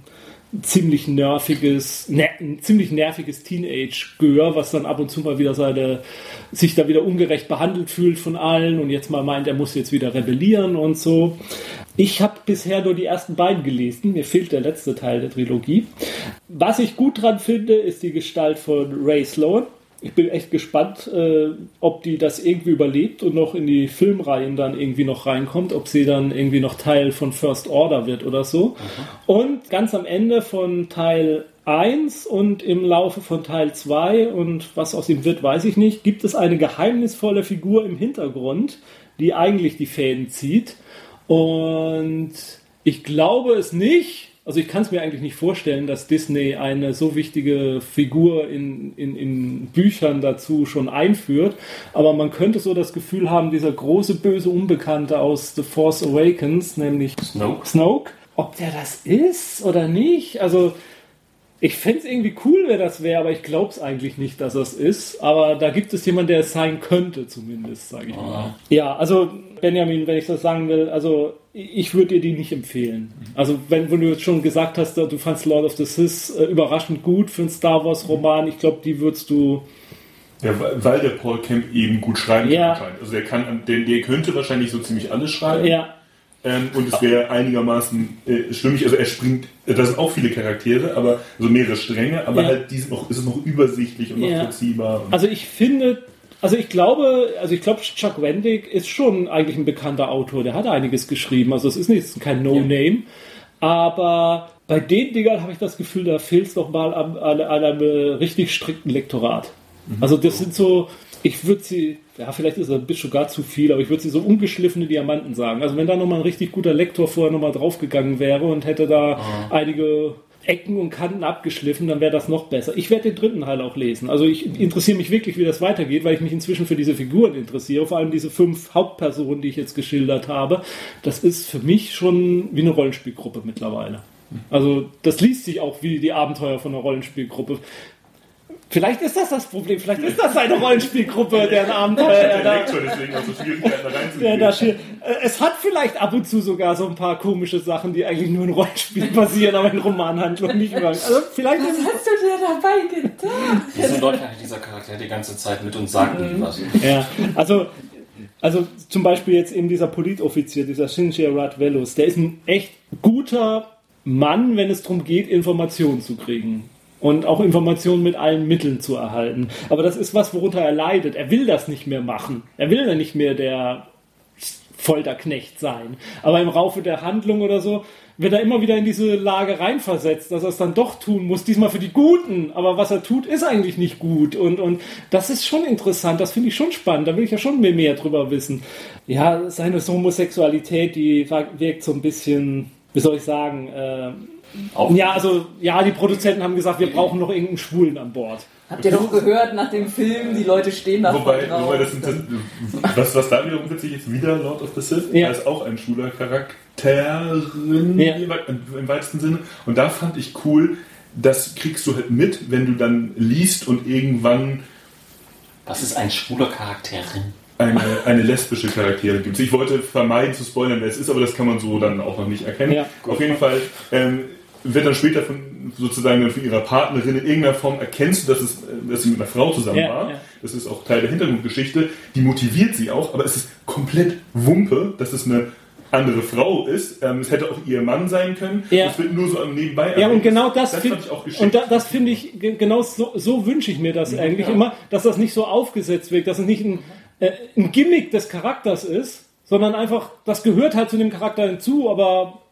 ziemlich nerviges, ne, ein ziemlich nerviges Teenage-Gör, was dann ab und zu mal wieder seine, sich da wieder ungerecht behandelt fühlt von allen und jetzt mal meint, er muss jetzt wieder rebellieren und so. Ich habe bisher nur die ersten beiden gelesen, mir fehlt der letzte Teil der Trilogie. Was ich gut dran finde, ist die Gestalt von Ray Sloan ich bin echt gespannt, äh, ob die das irgendwie überlebt und noch in die Filmreihen dann irgendwie noch reinkommt, ob sie dann irgendwie noch Teil von First Order wird oder so. Mhm. Und ganz am Ende von Teil 1 und im Laufe von Teil 2 und was aus ihm wird, weiß ich nicht, gibt es eine geheimnisvolle Figur im Hintergrund, die eigentlich die Fäden zieht. Und ich glaube es nicht, also ich kann es mir eigentlich nicht vorstellen, dass Disney eine so wichtige Figur in, in, in Büchern dazu schon einführt. Aber man könnte so das Gefühl haben, dieser große böse Unbekannte aus The Force Awakens, nämlich Snoke, Snoke ob der das ist oder nicht. Also Ich fände es irgendwie cool, wenn das wäre, aber ich glaube es eigentlich nicht, dass das ist. Aber da gibt es jemanden, der es sein könnte, zumindest, sage ich oh. mal. Ja, also Benjamin, wenn ich das sagen will, also ich würde dir die nicht empfehlen. Also wenn, wenn, du jetzt schon gesagt hast, du fandst Lord of the Sith äh, überraschend gut für einen Star Wars Roman, ich glaube, die würdest du ja, weil der Paul Kemp eben gut schreiben ja. kann. Also der kann, der, der könnte wahrscheinlich so ziemlich alles schreiben. Ja. Ähm, und es wäre einigermaßen äh, stimmig. Also er springt, äh, da sind auch viele Charaktere, aber also mehrere Stränge, aber ja. halt die sind noch, ist es noch übersichtlich und ja. nachvollziehbar. Also ich finde, also ich glaube, also ich glaube, Chuck Wendig ist schon eigentlich ein bekannter Autor. Der hat einiges geschrieben. Also es ist nicht kein No-Name, ja. aber bei den Dingern habe ich das Gefühl, da fehlt es noch mal an, an, an einem richtig strikten Lektorat. Mhm. Also das sind so, ich würde sie, ja, vielleicht ist das ein bisschen gar zu viel, aber ich würde sie so ungeschliffene Diamanten sagen. Also wenn da nochmal ein richtig guter Lektor vorher nochmal draufgegangen wäre und hätte da oh. einige Ecken und Kanten abgeschliffen, dann wäre das noch besser. Ich werde den dritten Teil auch lesen. Also ich interessiere mich wirklich, wie das weitergeht, weil ich mich inzwischen für diese Figuren interessiere, vor allem diese fünf Hauptpersonen, die ich jetzt geschildert habe. Das ist für mich schon wie eine Rollenspielgruppe mittlerweile. Also das liest sich auch wie die Abenteuer von einer Rollenspielgruppe. Vielleicht ist das das Problem. Vielleicht ist das eine Rollenspielgruppe, deren Abenteuer da, da äh, Es hat vielleicht ab und zu sogar so ein paar komische Sachen, die eigentlich nur in Rollenspielen *laughs* basieren, aber in Romanhandlung nicht mehr. Also vielleicht Was hast du dir dabei gedacht? Wieso läuft eigentlich dieser Charakter die ganze Zeit mit uns sagt nie was? *laughs* Ja, also also zum Beispiel jetzt eben dieser Politoffizier, dieser Shinji Radvelus, der ist ein echt guter Mann, wenn es darum geht, Informationen zu kriegen und auch Informationen mit allen Mitteln zu erhalten. Aber das ist was, worunter er leidet. Er will das nicht mehr machen. Er will ja nicht mehr der Folterknecht sein. Aber im Laufe der Handlung oder so wird er immer wieder in diese Lage reinversetzt, dass er es dann doch tun muss, diesmal für die Guten. Aber was er tut, ist eigentlich nicht gut. Und, und das ist schon interessant, das finde ich schon spannend, da will ich ja schon mehr, mehr drüber wissen. Ja, seine Homosexualität, die wirkt so ein bisschen, wie soll ich sagen, äh, auch ja, also ja, die Produzenten haben gesagt, wir brauchen noch irgendeinen Schwulen an Bord. Habt ihr doch gehört nach dem Film, die Leute stehen da wobei, drauf. Wobei das, das, was, was da wiederum witzig ist, wieder Lord of the Sith, ja. da ist auch ein schwuler Charakterin ja. im weitesten Sinne. Und da fand ich cool, das kriegst du halt mit, wenn du dann liest und irgendwann. Was ist ein schwuler Charakterin? Eine, eine lesbische Charakterin gibt. Ich wollte vermeiden zu spoilern, wer es ist, aber das kann man so dann auch noch nicht erkennen. Ja, Auf jeden Fall ähm, wird dann später von sozusagen von ihrer Partnerin in irgendeiner Form erkennst du, dass, es, dass sie mit einer Frau zusammen ja, war. Ja. Das ist auch Teil der Hintergrundgeschichte. Die motiviert sie auch, aber es ist komplett Wumpe, dass es eine andere Frau ist. Ähm, es hätte auch ihr Mann sein können. Ja. Das wird nur so am Nebenbei. Ja, und genau das, das finde ich auch geschickt. Und da, das finde ich, genau so, so wünsche ich mir das ja, eigentlich immer, dass das nicht so aufgesetzt wird, dass es nicht ein, äh, ein Gimmick des Charakters ist, sondern einfach, das gehört halt zu dem Charakter hinzu, aber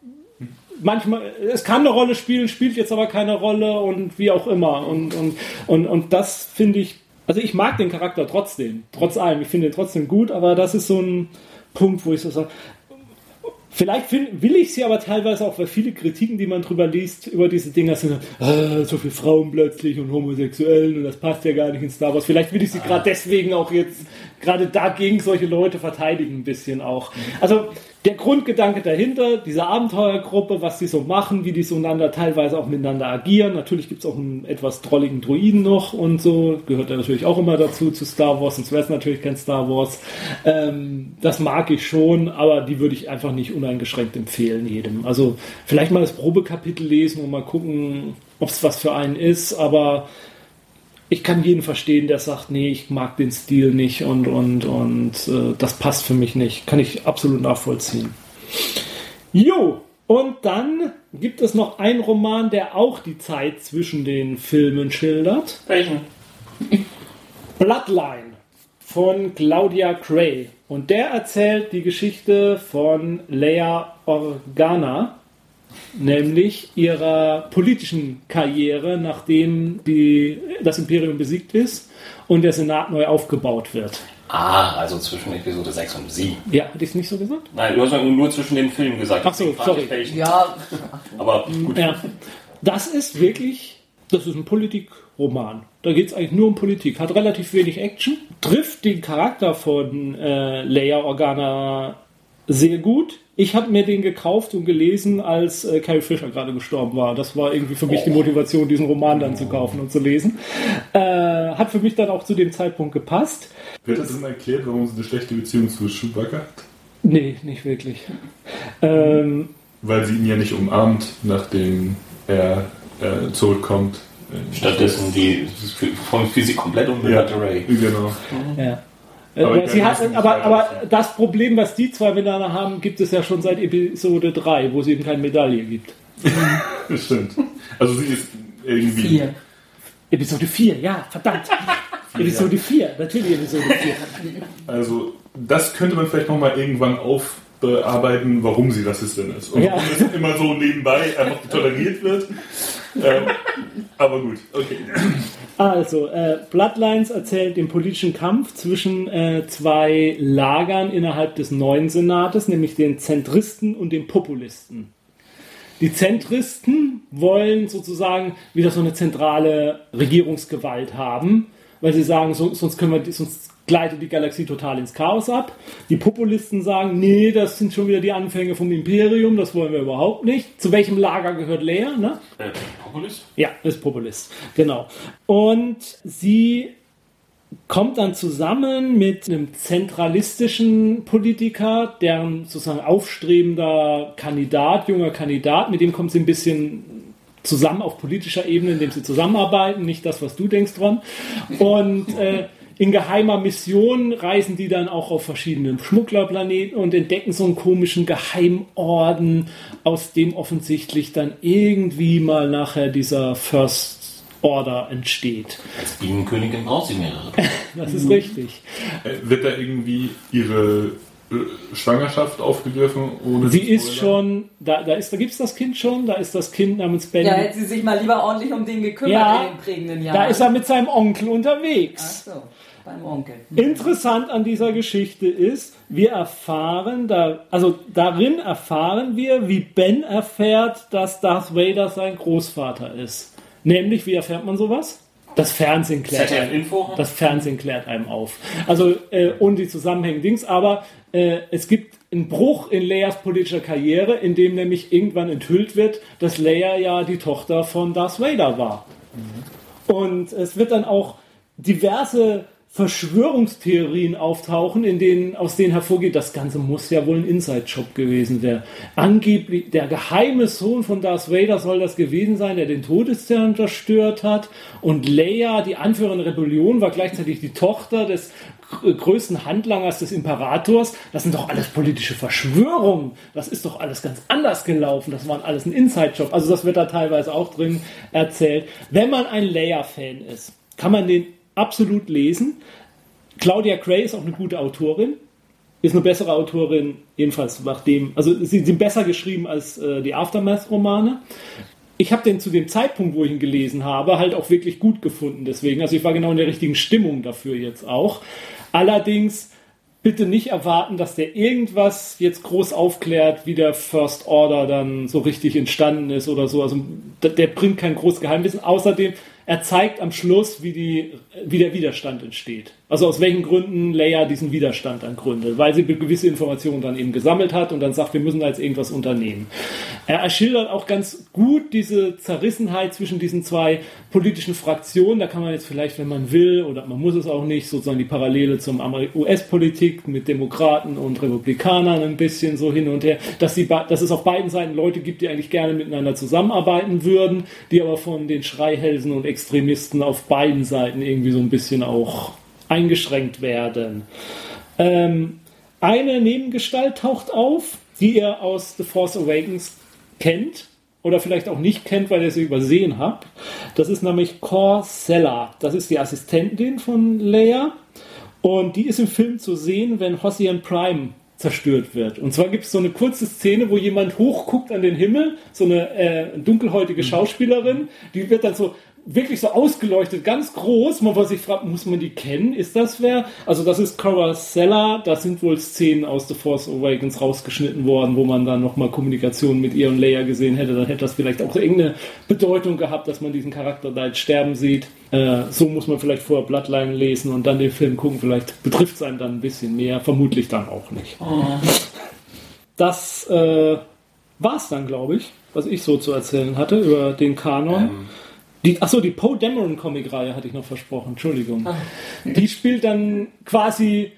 manchmal, es kann eine Rolle spielen, spielt jetzt aber keine Rolle und wie auch immer. Und, und, und, und das finde ich, also ich mag den Charakter trotzdem, trotz allem, ich finde ihn trotzdem gut, aber das ist so ein Punkt, wo ich so sage, Vielleicht find, will ich sie aber teilweise auch, weil viele Kritiken, die man drüber liest, über diese Dinger sind, ah, so viele Frauen plötzlich und Homosexuellen und das passt ja gar nicht in Star Wars. Vielleicht will ich sie ah. gerade deswegen auch jetzt gerade dagegen solche Leute verteidigen ein bisschen auch. Also der Grundgedanke dahinter, diese Abenteuergruppe, was die so machen, wie die so einander teilweise auch miteinander agieren. Natürlich gibt es auch einen etwas drolligen Druiden noch und so, gehört ja natürlich auch immer dazu zu Star Wars, sonst wäre es natürlich kein Star Wars. Ähm, das mag ich schon, aber die würde ich einfach nicht uneingeschränkt empfehlen jedem. Also vielleicht mal das Probekapitel lesen und mal gucken, ob es was für einen ist, aber ich kann jeden verstehen, der sagt, nee, ich mag den Stil nicht und, und, und äh, das passt für mich nicht. Kann ich absolut nachvollziehen. Jo, und dann gibt es noch einen Roman, der auch die Zeit zwischen den Filmen schildert. Welchen? Bloodline von Claudia Gray. Und der erzählt die Geschichte von Leia Organa, nämlich ihrer politischen Karriere, nachdem die, das Imperium besiegt ist und der Senat neu aufgebaut wird. Ah, also zwischen Episode 6 und 7. Ja, hatte ich es nicht so gesagt? Nein, du hast nur zwischen den Filmen gesagt. Ach so, sorry. Ja. Aber gut. Ja. Das ist wirklich, das ist ein Politikroman. Da geht es eigentlich nur um Politik. Hat relativ wenig Action. Trifft den Charakter von äh, Leia Organa sehr gut. Ich habe mir den gekauft und gelesen, als äh, Carrie Fisher gerade gestorben war. Das war irgendwie für mich die Motivation, diesen Roman dann zu kaufen und zu lesen. Äh, hat für mich dann auch zu dem Zeitpunkt gepasst. Wird das denn erklärt, warum sie eine schlechte Beziehung zu Chewbacca hat? Nee, nicht wirklich. Ähm, Weil sie ihn ja nicht umarmt, nachdem er äh, zurückkommt. Stattdessen die von Physik komplett unbekannte ja, Ray. Genau. Ja. Aber, äh, hat, aber, aber, das Problem, was die zwei miteinander haben, gibt es ja schon seit Episode 3, wo es eben keine Medaille gibt. *laughs* das stimmt. Also sie ist irgendwie. Vier. Episode 4, ja, verdammt. *laughs* Vier, Episode ja. 4, natürlich Episode 4. Also, das könnte man vielleicht nochmal irgendwann aufbearbeiten, warum sie Rassistin ist. Und ja. warum es immer so nebenbei einfach toleriert wird. Ähm, aber gut, okay. Also, äh, Bloodlines erzählt den politischen Kampf zwischen äh, zwei Lagern innerhalb des neuen Senates, nämlich den Zentristen und den Populisten. Die Zentristen wollen sozusagen wieder so eine zentrale Regierungsgewalt haben, weil sie sagen, so, sonst können wir, sonst gleitet die Galaxie total ins Chaos ab. Die Populisten sagen, nee, das sind schon wieder die Anfänge vom Imperium, das wollen wir überhaupt nicht. Zu welchem Lager gehört Leia? Ne? Äh, Populist? Ja, ist Populist, genau. Und sie kommt dann zusammen mit einem zentralistischen Politiker, deren sozusagen aufstrebender Kandidat, junger Kandidat, mit dem kommt sie ein bisschen zusammen auf politischer Ebene, indem sie zusammenarbeiten, nicht das, was du denkst, Ron. Und äh, in geheimer Mission reisen die dann auch auf verschiedenen Schmugglerplaneten und entdecken so einen komischen Geheimorden, aus dem offensichtlich dann irgendwie mal nachher dieser First Order entsteht. Als Bienenkönigin braucht sie mehrere. *laughs* das ist richtig. Äh, wird da irgendwie ihre äh, Schwangerschaft aufgegriffen? Ohne sie ist schon, da, da, da gibt es das Kind schon, da ist das Kind namens Ben. Ja, hätte sie sich mal lieber ordentlich um den gekümmert ja, in den prägenden Jahren. Da ist er mit seinem Onkel unterwegs. Ach so beim Onkel. Interessant an dieser Geschichte ist, wir erfahren, da, also darin erfahren wir, wie Ben erfährt, dass Darth Vader sein Großvater ist. Nämlich, wie erfährt man sowas? Das Fernsehen klärt, einem, das Fernsehen klärt einem auf. Also äh, ohne die Zusammenhänge Dings, aber äh, es gibt einen Bruch in Leias politischer Karriere, in dem nämlich irgendwann enthüllt wird, dass Leia ja die Tochter von Darth Vader war. Mhm. Und es wird dann auch diverse Verschwörungstheorien auftauchen, in denen, aus denen hervorgeht, das Ganze muss ja wohl ein Inside-Job gewesen sein. Angeblich, der geheime Sohn von Darth Vader soll das gewesen sein, der den Todesstern zerstört hat. Und Leia, die Anführerin der Rebellion, war gleichzeitig die Tochter des größten Handlangers des Imperators. Das sind doch alles politische Verschwörungen. Das ist doch alles ganz anders gelaufen. Das war alles ein Inside-Job. Also das wird da teilweise auch drin erzählt. Wenn man ein Leia-Fan ist, kann man den absolut lesen. Claudia Gray ist auch eine gute Autorin. Ist eine bessere Autorin, jedenfalls nachdem, also sie sind besser geschrieben als äh, die Aftermath-Romane. Ich habe den zu dem Zeitpunkt, wo ich ihn gelesen habe, halt auch wirklich gut gefunden. Deswegen, also ich war genau in der richtigen Stimmung dafür jetzt auch. Allerdings bitte nicht erwarten, dass der irgendwas jetzt groß aufklärt, wie der First Order dann so richtig entstanden ist oder so. Also der bringt kein großes Geheimwissen. Außerdem er zeigt am Schluss, wie, die, wie der Widerstand entsteht. Also aus welchen Gründen Leia diesen Widerstand dann gründet. Weil sie gewisse Informationen dann eben gesammelt hat und dann sagt, wir müssen da jetzt irgendwas unternehmen. Er schildert auch ganz gut diese Zerrissenheit zwischen diesen zwei politischen Fraktionen. Da kann man jetzt vielleicht, wenn man will, oder man muss es auch nicht, sozusagen die Parallele zum US-Politik mit Demokraten und Republikanern ein bisschen so hin und her, dass, sie, dass es auf beiden Seiten Leute gibt, die eigentlich gerne miteinander zusammenarbeiten würden, die aber von den Schreihälsen und Extremisten auf beiden Seiten irgendwie so ein bisschen auch eingeschränkt werden. Ähm, eine Nebengestalt taucht auf, die ihr aus The Force Awakens kennt oder vielleicht auch nicht kennt, weil ihr sie übersehen habt. Das ist nämlich Corsella. Das ist die Assistentin von Leia. Und die ist im Film zu sehen, wenn Hossian Prime zerstört wird. Und zwar gibt es so eine kurze Szene, wo jemand hochguckt an den Himmel, so eine äh, dunkelhäutige Schauspielerin, die wird dann so wirklich so ausgeleuchtet, ganz groß. Man sich fragt, muss man die kennen? Ist das wer? Also das ist Cora Sella. Da sind wohl Szenen aus The Force Awakens rausgeschnitten worden, wo man dann nochmal Kommunikation mit ihr und Leia gesehen hätte. Dann hätte das vielleicht auch irgendeine Bedeutung gehabt, dass man diesen Charakter da jetzt sterben sieht. Äh, so muss man vielleicht vorher Bloodline lesen und dann den Film gucken. Vielleicht betrifft es einen dann ein bisschen mehr. Vermutlich dann auch nicht. Oh. das äh, war es dann, glaube ich, was ich so zu erzählen hatte über den Kanon. Ähm. Die, achso, die Poe Dameron Comic-Reihe hatte ich noch versprochen, Entschuldigung. Ah. Die spielt dann quasi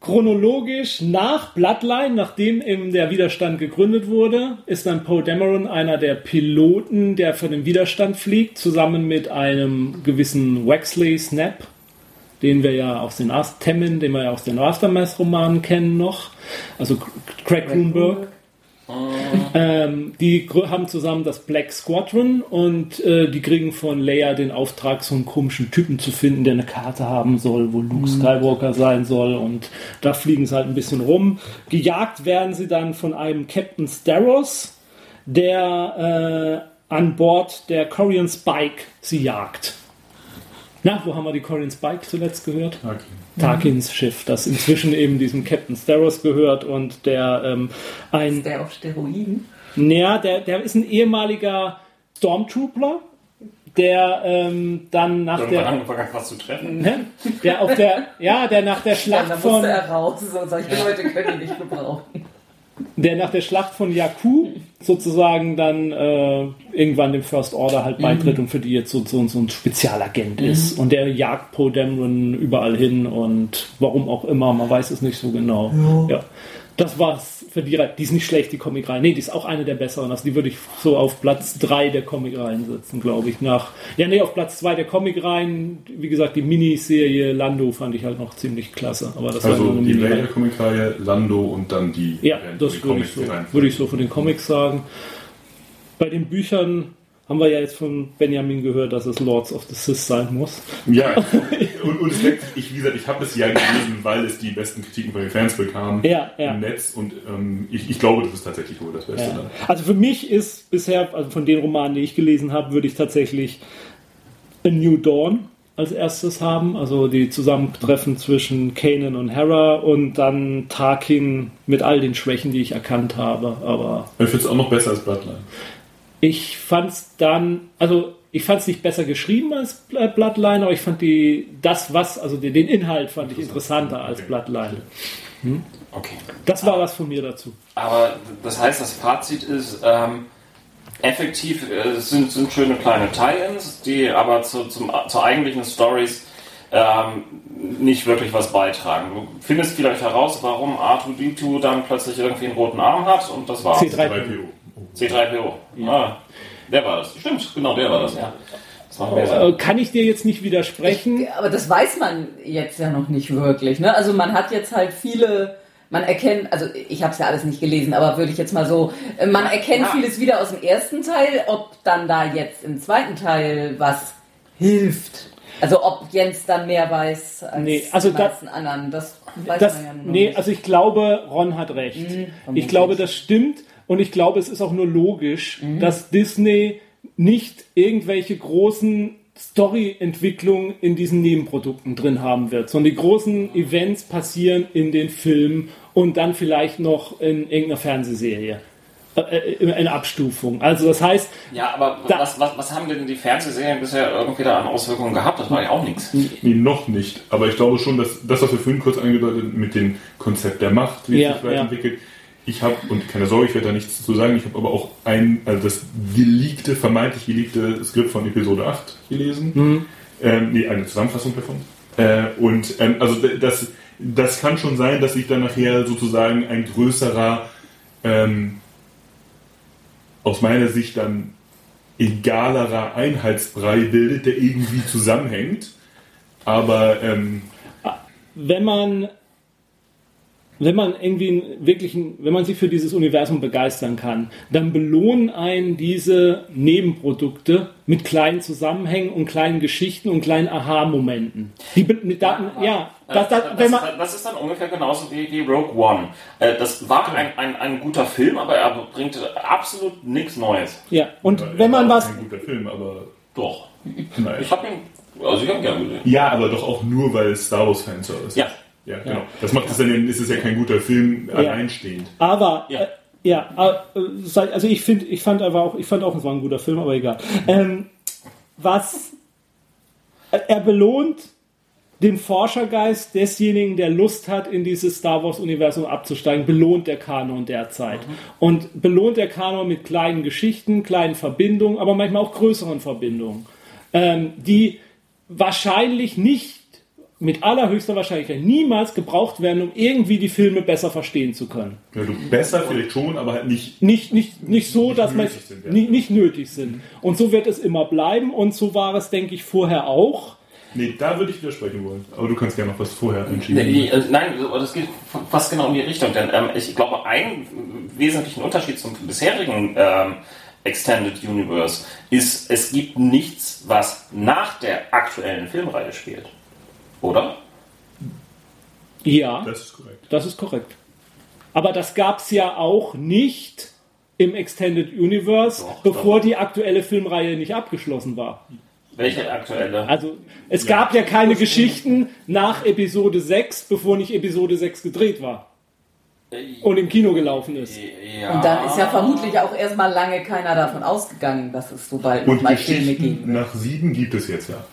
chronologisch nach Bloodline, nachdem eben der Widerstand gegründet wurde, ist dann Poe Dameron einer der Piloten, der für den Widerstand fliegt, zusammen mit einem gewissen Wexley Snap, den wir ja aus den Temmin, den wir ja aus den Aftermath-Romanen kennen noch, also Craig Grunberg. *laughs* Ähm, die haben zusammen das Black Squadron und äh, die kriegen von Leia den Auftrag, so einen komischen Typen zu finden, der eine Karte haben soll, wo Luke mhm. Skywalker sein soll. Und da fliegen sie halt ein bisschen rum. Gejagt werden sie dann von einem Captain Staros, der äh, an Bord der Korean Spike sie jagt. Na, wo haben wir die Korean Spike zuletzt gehört? Okay. Tarkins Schiff, das inzwischen eben diesem Captain Staros gehört und der ähm, ein. Ist der auf Steroiden? Naja, der, der ist ein ehemaliger Stormtrooper, der ähm, dann nach Irgendwann der angefangen was zu treffen. Ne? Der auf der ja, der nach der Schlacht ja, von er raus, solche Leute können die nicht gebrauchen der nach der Schlacht von Jakku sozusagen dann äh, irgendwann dem First Order halt beitritt mhm. und für die jetzt so, so, so ein Spezialagent mhm. ist. Und der jagt Poe Dameron überall hin und warum auch immer, man weiß es nicht so genau. Ja. ja das war's für die ist nicht schlecht, die Comic-Reihe. Nee, die ist auch eine der besseren. Also die würde ich so auf Platz 3 der Comic-Reihen setzen, glaube ich. Nach, ja, nee, auf Platz 2 der Comic-Reihen. Wie gesagt, die Miniserie Lando fand ich halt noch ziemlich klasse. Aber das also war nur die Vader-Comic-Reihe, Lando und dann die. Ja, das würde ich, so, würde ich so von den Comics sagen. Bei den Büchern haben wir ja jetzt von Benjamin gehört, dass es Lords of the Sith sein muss. Ja, *laughs* und, und es deckt ich, wie gesagt, ich habe es ja gelesen, weil es die besten Kritiken von den Fans bekam ja, ja. im Netz und ähm, ich, ich, glaube, das ist tatsächlich wohl das Beste. Ja. Also für mich ist bisher, also von den Romanen, die ich gelesen habe, würde ich tatsächlich A New Dawn als erstes haben, also die Zusammentreffen zwischen Kanan und Hera und dann Tarkin mit all den Schwächen, die ich erkannt habe. Aber ich finde es auch noch besser als Bloodline. Ich fand es dann, also ich fand es nicht besser geschrieben als Bloodline, aber ich fand die, das was, also den, den Inhalt fand ich interessanter als Bloodline. Hm? Okay. Das war was von mir dazu. Aber das heißt, das Fazit ist, ähm, effektiv äh, sind, sind schöne kleine Tie-Ins, die aber zu, zum, zur eigentlichen Stories ähm, nicht wirklich was beitragen. Du findest vielleicht heraus, warum R2D2 dann plötzlich irgendwie einen roten Arm hat und das war's. C3PO. C3PO. Ja. Ah, der war das. Stimmt, genau, der war das, ja. Äh, kann ich dir jetzt nicht widersprechen? Ich, aber das weiß man jetzt ja noch nicht wirklich. Ne? Also man hat jetzt halt viele, man erkennt, also ich habe es ja alles nicht gelesen, aber würde ich jetzt mal so, äh, man erkennt ja. vieles wieder aus dem ersten Teil, ob dann da jetzt im zweiten Teil was hilft. Also ob Jens dann mehr weiß als nee, also die meisten da, anderen, das weiß das, man ja noch Nee, nicht. also ich glaube, Ron hat recht. Mhm, ich glaube, das stimmt. Und ich glaube, es ist auch nur logisch, mhm. dass Disney nicht irgendwelche großen Story-Entwicklungen in diesen Nebenprodukten drin haben wird, sondern die großen Events passieren in den Filmen und dann vielleicht noch in irgendeiner Fernsehserie. Äh, in Abstufung. Also das heißt. Ja, aber da, was, was, was haben denn die Fernsehserien bisher irgendwie da an Auswirkungen gehabt? Das war ja auch nichts. Nee, noch nicht. Aber ich glaube schon, dass das, was wir vorhin kurz angedeutet mit dem Konzept der Macht, wie es sich weiterentwickelt, ja ich habe, und keine Sorge, ich werde da nichts zu sagen, ich habe aber auch ein, also das geleakte, vermeintlich geleakte Skript von Episode 8 gelesen. Mhm. Ähm, nee, eine Zusammenfassung davon. Äh, und ähm, also das, das kann schon sein, dass sich dann nachher sozusagen ein größerer, ähm, aus meiner Sicht dann egalerer Einheitsbrei bildet, der irgendwie zusammenhängt. Aber ähm, wenn man wenn man irgendwie wirklich, wenn man sich für dieses Universum begeistern kann, dann belohnen einen diese Nebenprodukte mit kleinen Zusammenhängen und kleinen Geschichten und kleinen Aha-Momenten. Die, da, ja, ja das, das, das, man, das, ist dann ungefähr genauso wie, wie Rogue One. Äh, das war ein, ein, ein guter Film, aber er bringt absolut nichts Neues. Ja, und ja, wenn man was. Ein guter Film, aber doch. Nein. Ich habe ihn, also ich habe ihn gerne gesehen. Ja, aber doch auch nur, weil es Star Wars Fans ist. Ja. Ja, genau. Das macht es dann, ist es ja kein guter Film ja. alleinstehend. Aber, ja, äh, ja äh, also ich finde, ich fand aber auch, ich fand auch, es war ein guter Film, aber egal. Ähm, was, er belohnt den Forschergeist desjenigen, der Lust hat, in dieses Star Wars-Universum abzusteigen, belohnt der Kanon derzeit. Mhm. Und belohnt der Kanon mit kleinen Geschichten, kleinen Verbindungen, aber manchmal auch größeren Verbindungen, ähm, die wahrscheinlich nicht mit allerhöchster Wahrscheinlichkeit niemals gebraucht werden, um irgendwie die Filme besser verstehen zu können. Ja, du, besser vielleicht schon, aber halt nicht. Nicht, nicht, nicht so, nicht dass man sind, ja. nicht, nicht nötig sind. Und so wird es immer bleiben und so war es, denke ich, vorher auch. Nee, da würde ich widersprechen wollen. Aber du kannst gerne noch was vorher entschieden. Nee, äh, nein, das geht fast genau in die Richtung. Denn ähm, ich glaube, einen wesentlichen Unterschied zum bisherigen ähm, Extended Universe ist, es gibt nichts, was nach der aktuellen Filmreihe spielt. Oder? Ja. Das ist korrekt. Das ist korrekt. Aber das gab es ja auch nicht im Extended Universe, doch, bevor doch. die aktuelle Filmreihe nicht abgeschlossen war. Welche aktuelle? Also, es ja. gab ja keine Geschichten nach Episode 6, bevor nicht Episode 6 gedreht war. Und im Kino gelaufen ist. Ja. Und dann ist ja vermutlich auch erstmal lange keiner davon ausgegangen, dass es so bald mal Filme geben Nach sieben gibt es jetzt ja.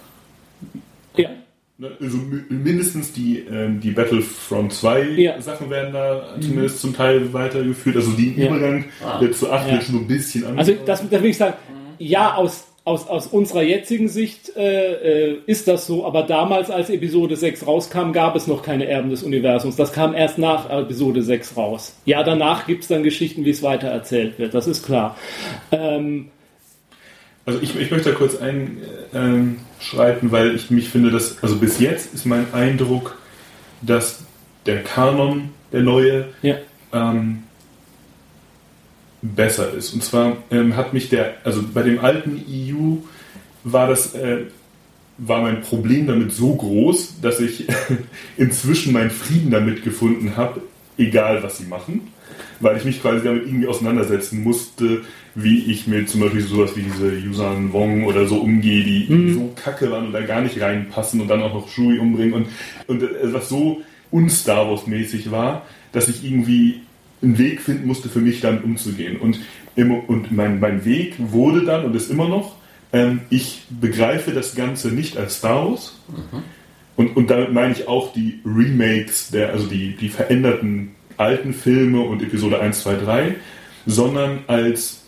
Ja. Ne, also mindestens die, äh, die Battlefront 2 ja. Sachen werden da mhm. zumindest zum Teil weitergeführt. Also die ja. Übergang ah. zu 8 ja. schon ein bisschen anders. Also das, das will ich sagen, ja, aus aus, aus unserer jetzigen Sicht äh, äh, ist das so, aber damals, als Episode 6 rauskam, gab es noch keine Erben des Universums. Das kam erst nach Episode 6 raus. Ja, danach gibt es dann Geschichten, wie es weiter erzählt wird, das ist klar. Ähm, also ich, ich möchte da kurz einschreiten, ähm, weil ich mich finde, dass, also bis jetzt ist mein Eindruck, dass der Kanon, der neue, ja. ähm, besser ist. Und zwar ähm, hat mich der, also bei dem alten EU war das, äh, war mein Problem damit so groß, dass ich *laughs* inzwischen meinen Frieden damit gefunden habe, egal was sie machen, weil ich mich quasi damit irgendwie auseinandersetzen musste, wie ich mit zum Beispiel sowas wie diese Yusan Wong oder so umgehe, die mhm. so kacke waren und da gar nicht reinpassen und dann auch noch Shui umbringen und, und äh, was so un-Star Wars-mäßig war, dass ich irgendwie einen Weg finden musste, für mich dann umzugehen. Und, und mein, mein Weg wurde dann und ist immer noch, ähm, ich begreife das Ganze nicht als Star Wars. Mhm. Und, und damit meine ich auch die Remakes, der, also die, die veränderten alten Filme und Episode 1, 2, 3, sondern als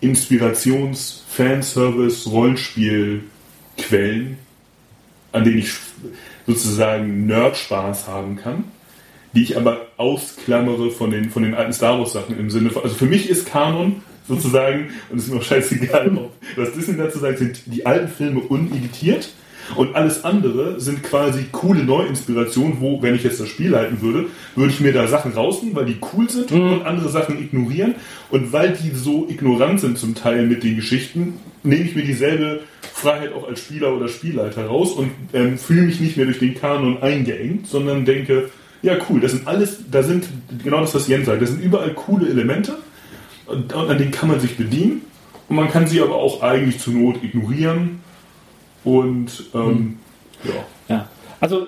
Inspirations-, Fanservice-, Rollenspielquellen, an denen ich sozusagen Nerd-Spaß haben kann die ich aber ausklammere von den, von den alten Star Wars Sachen im Sinne von, also für mich ist Kanon sozusagen, und es ist mir auch scheißegal, ob, was Disney dazu sagt, sind die alten Filme uneditiert und alles andere sind quasi coole Neuinspirationen, wo, wenn ich jetzt das Spiel halten würde, würde ich mir da Sachen rausnehmen, weil die cool sind mhm. und andere Sachen ignorieren. Und weil die so ignorant sind zum Teil mit den Geschichten, nehme ich mir dieselbe Freiheit auch als Spieler oder Spielleiter raus und ähm, fühle mich nicht mehr durch den Kanon eingeengt, sondern denke, ja, cool. Das sind alles, da sind, genau das, was Jens sagt, das sind überall coole Elemente und, und an denen kann man sich bedienen. Und man kann sie aber auch eigentlich zur Not ignorieren. Und ähm, hm. ja. ja. Also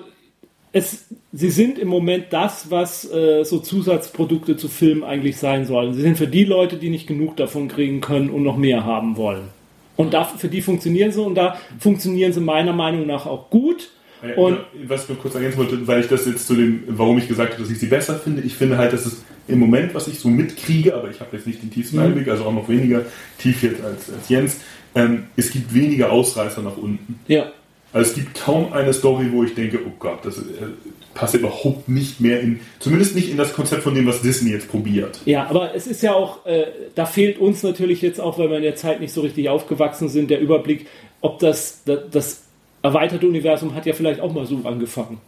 es, sie sind im Moment das, was äh, so Zusatzprodukte zu Filmen eigentlich sein sollen. Sie sind für die Leute, die nicht genug davon kriegen können und noch mehr haben wollen. Und da, für die funktionieren sie und da funktionieren sie meiner Meinung nach auch gut. Und was ich nur kurz ergänzen wollte, weil ich das jetzt zu dem, warum ich gesagt habe, dass ich sie besser finde, ich finde halt, dass es im Moment, was ich so mitkriege, aber ich habe jetzt nicht den tiefsten mhm. Einblick, also auch noch weniger tief jetzt als, als Jens, ähm, es gibt weniger Ausreißer nach unten. Ja. Also es gibt kaum eine Story, wo ich denke, oh Gott, das äh, passt überhaupt nicht mehr in, zumindest nicht in das Konzept von dem, was Disney jetzt probiert. Ja, aber es ist ja auch, äh, da fehlt uns natürlich jetzt auch, weil wir in der Zeit nicht so richtig aufgewachsen sind, der Überblick, ob das, das, das erweiterte Universum hat ja vielleicht auch mal so angefangen.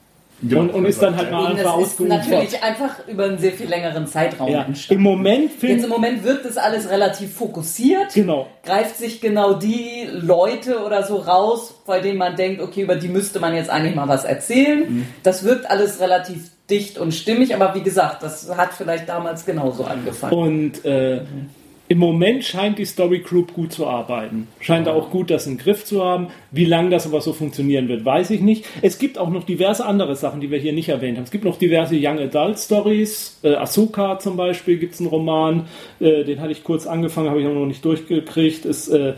Ja, und, und ist dann halt mal einfach ausgeufert. Natürlich einfach über einen sehr viel längeren Zeitraum ja. entstanden. Im Moment Jetzt im Moment wirkt das alles relativ fokussiert. Genau. Greift sich genau die Leute oder so raus, bei denen man denkt, okay, über die müsste man jetzt eigentlich mal was erzählen. Mhm. Das wirkt alles relativ dicht und stimmig, aber wie gesagt, das hat vielleicht damals genauso angefangen. Und äh, mhm im Moment scheint die Story Group gut zu arbeiten. Scheint auch gut das im Griff zu haben. Wie lange das aber so funktionieren wird, weiß ich nicht. Es gibt auch noch diverse andere Sachen, die wir hier nicht erwähnt haben. Es gibt noch diverse Young Adult Stories. Äh, Ahsoka zum Beispiel gibt es einen Roman. Äh, den hatte ich kurz angefangen, habe ich auch noch nicht durchgekriegt. Es, äh,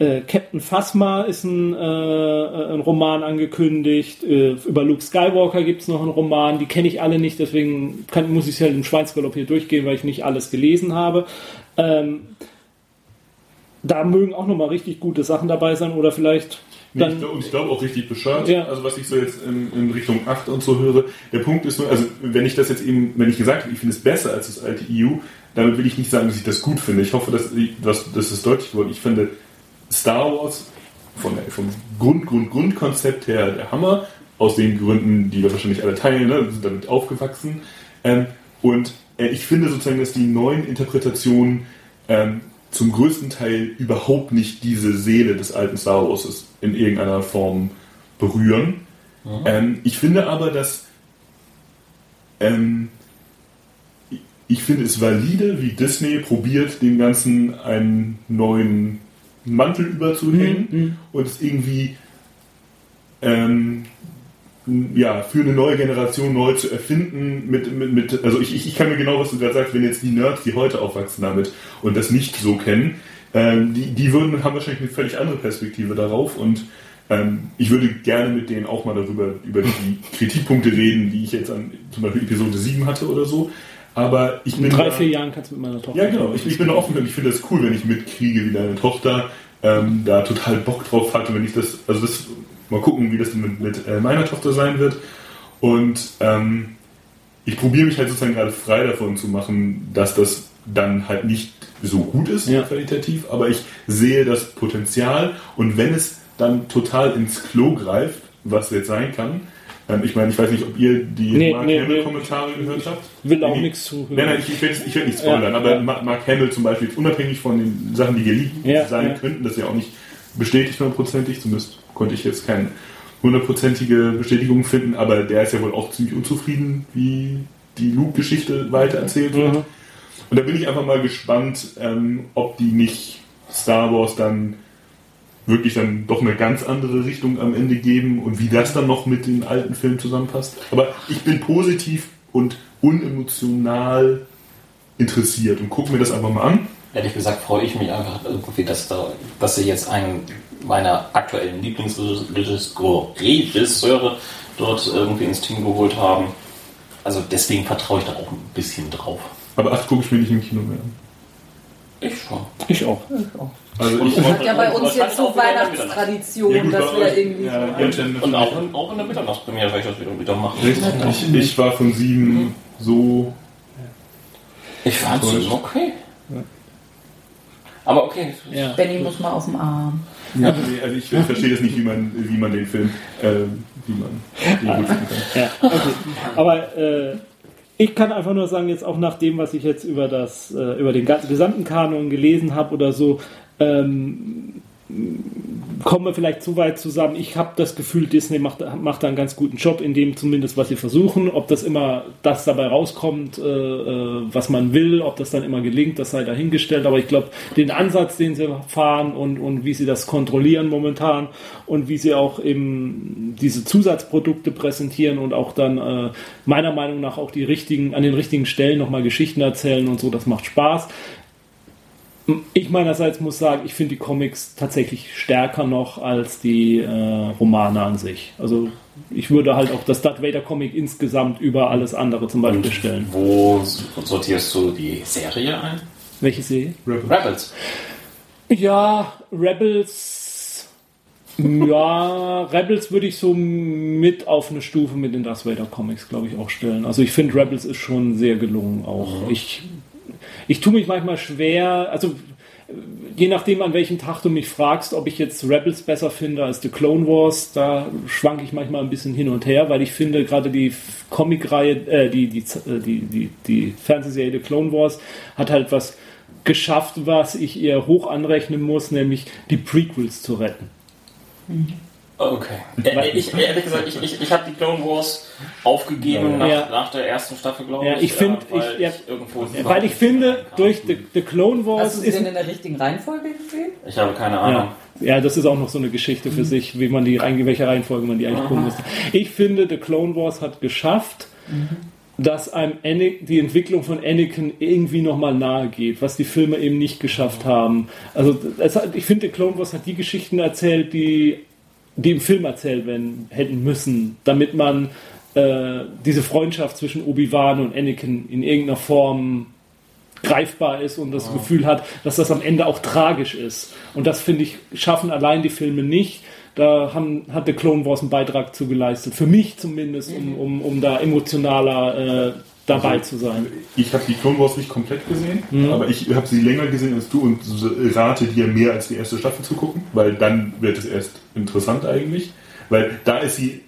äh, Captain Phasma ist ein, äh, ein Roman angekündigt. Äh, über Luke Skywalker gibt es noch einen Roman. Die kenne ich alle nicht, deswegen kann, muss ich es halt im Schweinsgalopp hier durchgehen, weil ich nicht alles gelesen habe. Ähm, da mögen auch nochmal richtig gute Sachen dabei sein oder vielleicht. Nee, ich glaub, und ich glaube auch richtig bescheuert, ja. also was ich so jetzt in, in, Richtung 8 und so höre. Der Punkt ist nur, also wenn ich das jetzt eben, wenn ich gesagt habe, ich finde es besser als das alte EU, damit will ich nicht sagen, dass ich das gut finde. Ich hoffe, dass, dass, dass es deutlich wurde. Ich finde Star Wars von vom Grund, Grund, Grundkonzept her der Hammer, aus den Gründen, die wir wahrscheinlich alle teilen, ne, sind damit aufgewachsen. Ähm, und ich finde sozusagen, dass die neuen Interpretationen ähm, zum größten Teil überhaupt nicht diese Seele des alten Star Wars in irgendeiner Form berühren. Mhm. Ähm, ich finde aber, dass ähm, ich finde es valide, wie Disney probiert, dem Ganzen einen neuen Mantel überzuhängen mhm. und es irgendwie ähm, ja, für eine neue Generation neu zu erfinden. Mit, mit, mit, also ich, ich kann mir genau, was du gerade sagst, wenn jetzt die Nerds, die heute aufwachsen damit und das nicht so kennen, ähm, die, die würden, haben wahrscheinlich eine völlig andere Perspektive darauf und ähm, ich würde gerne mit denen auch mal darüber, über die Kritikpunkte reden, die ich jetzt an zum Beispiel Episode 7 hatte oder so. Aber ich bin. In drei, da, vier Jahren kannst du mit meiner Tochter. Ja, genau. Ich, ich bin offen und ich finde das cool, wenn ich mitkriege, wie deine Tochter ähm, da total Bock drauf hat und wenn ich das, also das, mal gucken, wie das mit, mit äh, meiner Tochter sein wird. Und ähm, ich probiere mich halt sozusagen gerade frei davon zu machen, dass das dann halt nicht so gut ist, ja. qualitativ, aber ich sehe das Potenzial und wenn es dann total ins Klo greift, was jetzt sein kann, ähm, ich meine, ich weiß nicht, ob ihr die nee, Mark nee, Hamill-Kommentare nee. gehört habt. Will auch nichts zuhören. Nein, nein, ich, ich, will, ich will nicht spoilern, ja, aber ja. Mark Hamill zum Beispiel, unabhängig von den Sachen, die geleakt sein könnten, das ja auch nicht bestätigt hundertprozentig, zumindest konnte ich jetzt keine hundertprozentige Bestätigung finden, aber der ist ja wohl auch ziemlich unzufrieden, wie die Luke-Geschichte weitererzählt wird. Mhm. Und da bin ich einfach mal gespannt, ähm, ob die nicht Star Wars dann wirklich dann doch eine ganz andere Richtung am Ende geben und wie das dann noch mit den alten Filmen zusammenpasst. Aber ich bin positiv und unemotional interessiert und gucke mir das einfach mal an. Ehrlich gesagt freue ich mich einfach irgendwie, dass, da, dass sie jetzt einen meiner aktuellen Lieblingsregisseure dort irgendwie ins Team geholt haben. Also deswegen vertraue ich da auch ein bisschen drauf. Aber acht gucke ich mir nicht im Kino mehr an. Ich schon. Ich auch. Ich auch. Also ich hat ja bei uns jetzt so Weihnachtstradition, ja, dass wir irgendwie. Ja, und, und auch, in, auch in der Mitternachtspremiere werde ich das wieder, wieder machen. Ich, ich, war von sieben mhm. so. Ich fand es okay. Aber okay. Ja. Benny muss mal auf dem Arm. Ja, also ich verstehe das nicht, wie man, wie man den Film, äh, wie man den kann. Ja, okay. Aber äh, ich kann einfach nur sagen, jetzt auch nach dem, was ich jetzt über das, äh, über den gesamten Kanon gelesen habe oder so, ähm, kommen wir vielleicht zu weit zusammen. Ich habe das Gefühl, Disney macht, macht da einen ganz guten Job, in dem zumindest, was sie versuchen. Ob das immer das dabei rauskommt, äh, äh, was man will, ob das dann immer gelingt, das sei dahingestellt. Aber ich glaube, den Ansatz, den sie fahren und, und wie sie das kontrollieren momentan und wie sie auch eben diese Zusatzprodukte präsentieren und auch dann äh, meiner Meinung nach auch die richtigen, an den richtigen Stellen nochmal Geschichten erzählen und so, das macht Spaß. Ich meinerseits muss sagen, ich finde die Comics tatsächlich stärker noch als die äh, Romane an sich. Also ich würde halt auch das Darth Vader Comic insgesamt über alles andere zum Beispiel Und stellen. Wo sortierst du die Serie ein? Welche Serie? Rebels. Rebels. Ja, Rebels. ja, Rebels würde ich so mit auf eine Stufe mit den Darth Vader Comics, glaube ich, auch stellen. Also ich finde Rebels ist schon sehr gelungen auch. Mhm. Ich ich tue mich manchmal schwer, also je nachdem, an welchem Tag du mich fragst, ob ich jetzt Rebels besser finde als The Clone Wars, da schwanke ich manchmal ein bisschen hin und her, weil ich finde, gerade die Comicreihe, äh, die, die, äh, die, die, die Fernsehserie The Clone Wars hat halt was geschafft, was ich ihr hoch anrechnen muss, nämlich die Prequels zu retten. Mhm. Okay. Äh, ich, ehrlich gesagt, ich, ich, ich habe die Clone Wars aufgegeben ja. nach, nach, der ersten Staffel, glaube ich. Ja, ich finde, äh, weil, ja, ich, weil ich finde, durch the, the, Clone Wars. Hast du sie denn in der richtigen Reihenfolge gesehen? Ich habe keine Ahnung. Ja, das ist auch noch so eine Geschichte für mhm. sich, wie man die, welche Reihenfolge man die eigentlich gucken muss. Ich finde, The Clone Wars hat geschafft, mhm. dass einem Anakin, die Entwicklung von Anakin irgendwie nochmal nahe geht, was die Filme eben nicht geschafft haben. Also hat, ich finde, Clone Wars hat die Geschichten erzählt, die, die im Film erzählt werden hätten müssen, damit man äh, diese Freundschaft zwischen Obi-Wan und Anakin in irgendeiner Form greifbar ist und das oh. Gefühl hat, dass das am Ende auch tragisch ist. Und das, finde ich, schaffen allein die Filme nicht. Da haben, hat der Clone Wars einen Beitrag zu geleistet. Für mich zumindest, um, um, um da emotionaler äh, dabei also, zu sein. Ich habe die Clone Wars nicht komplett gesehen, mhm. aber ich habe sie länger gesehen als du und rate dir mehr als die erste Staffel zu gucken, weil dann wird es erst interessant eigentlich. Weil da ist sie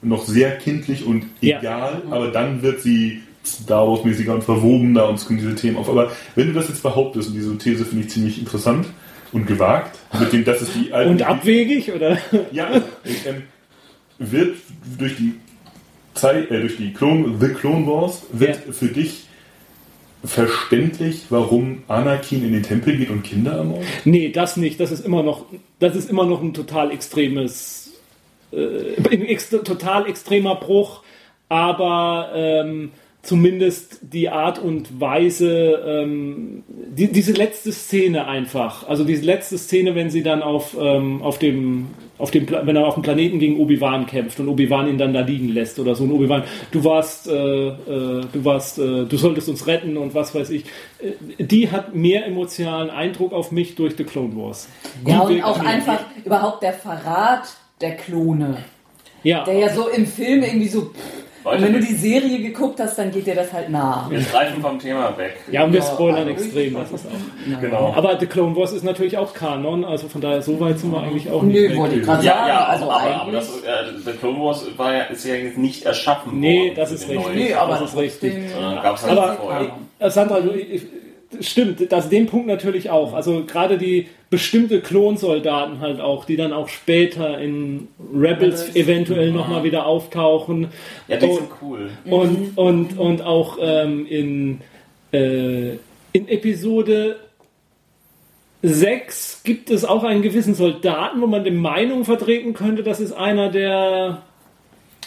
noch sehr kindlich und egal, ja. aber dann wird sie Star Wars-mäßiger und verwobener und es kommen diese Themen auf. Aber wenn du das jetzt behauptest, und diese These finde ich ziemlich interessant, und gewagt. Mit dem, das ist die *laughs* alte, und abwegig, oder? Ja, ähm, wird durch die Zeit, äh, durch die Clone, The Clone Wars, wird ja. für dich verständlich, warum Anakin in den Tempel geht und Kinder ermordet? Nee, das nicht. Das ist immer noch, das ist immer noch ein total extremes, äh, ein ex total extremer Bruch. Aber ähm, zumindest die Art und Weise, ähm, die, diese letzte Szene einfach, also diese letzte Szene, wenn sie dann auf, ähm, auf dem, auf dem, wenn er auf dem Planeten gegen Obi-Wan kämpft und Obi-Wan ihn dann da liegen lässt oder so, und Obi-Wan, du warst, äh, äh, du warst, äh, du solltest uns retten und was weiß ich, äh, die hat mehr emotionalen Eindruck auf mich durch The Clone Wars. Ja, und auch einfach überhaupt der Verrat der Klone. Ja. Der ja so im Film irgendwie so, pff, Leute, und wenn du die Serie geguckt hast, dann geht dir das halt nah. Wir streifen vom Thema weg. Ja, und wir spoilern extrem. Das ist auch, genau. Aber The Clone Wars ist natürlich auch Kanon, also von daher so weit sind wir eigentlich auch nicht. Nö, wollte ich gerade sagen. Ja, ja, also aber, aber das, äh, The Clone Wars war ja, ist ja jetzt nicht erschaffen Nee, das ist richtig. Nee, aber das ist richtig. Halt aber, äh, Sandra, du, ich, Stimmt, das den Punkt natürlich auch. Also gerade die bestimmte Klonsoldaten halt auch, die dann auch später in Rebels eventuell nochmal wieder auftauchen. Ja, die und, sind cool. Und, und, und auch ähm, in, äh, in Episode 6 gibt es auch einen gewissen Soldaten, wo man die Meinung vertreten könnte, das ist einer der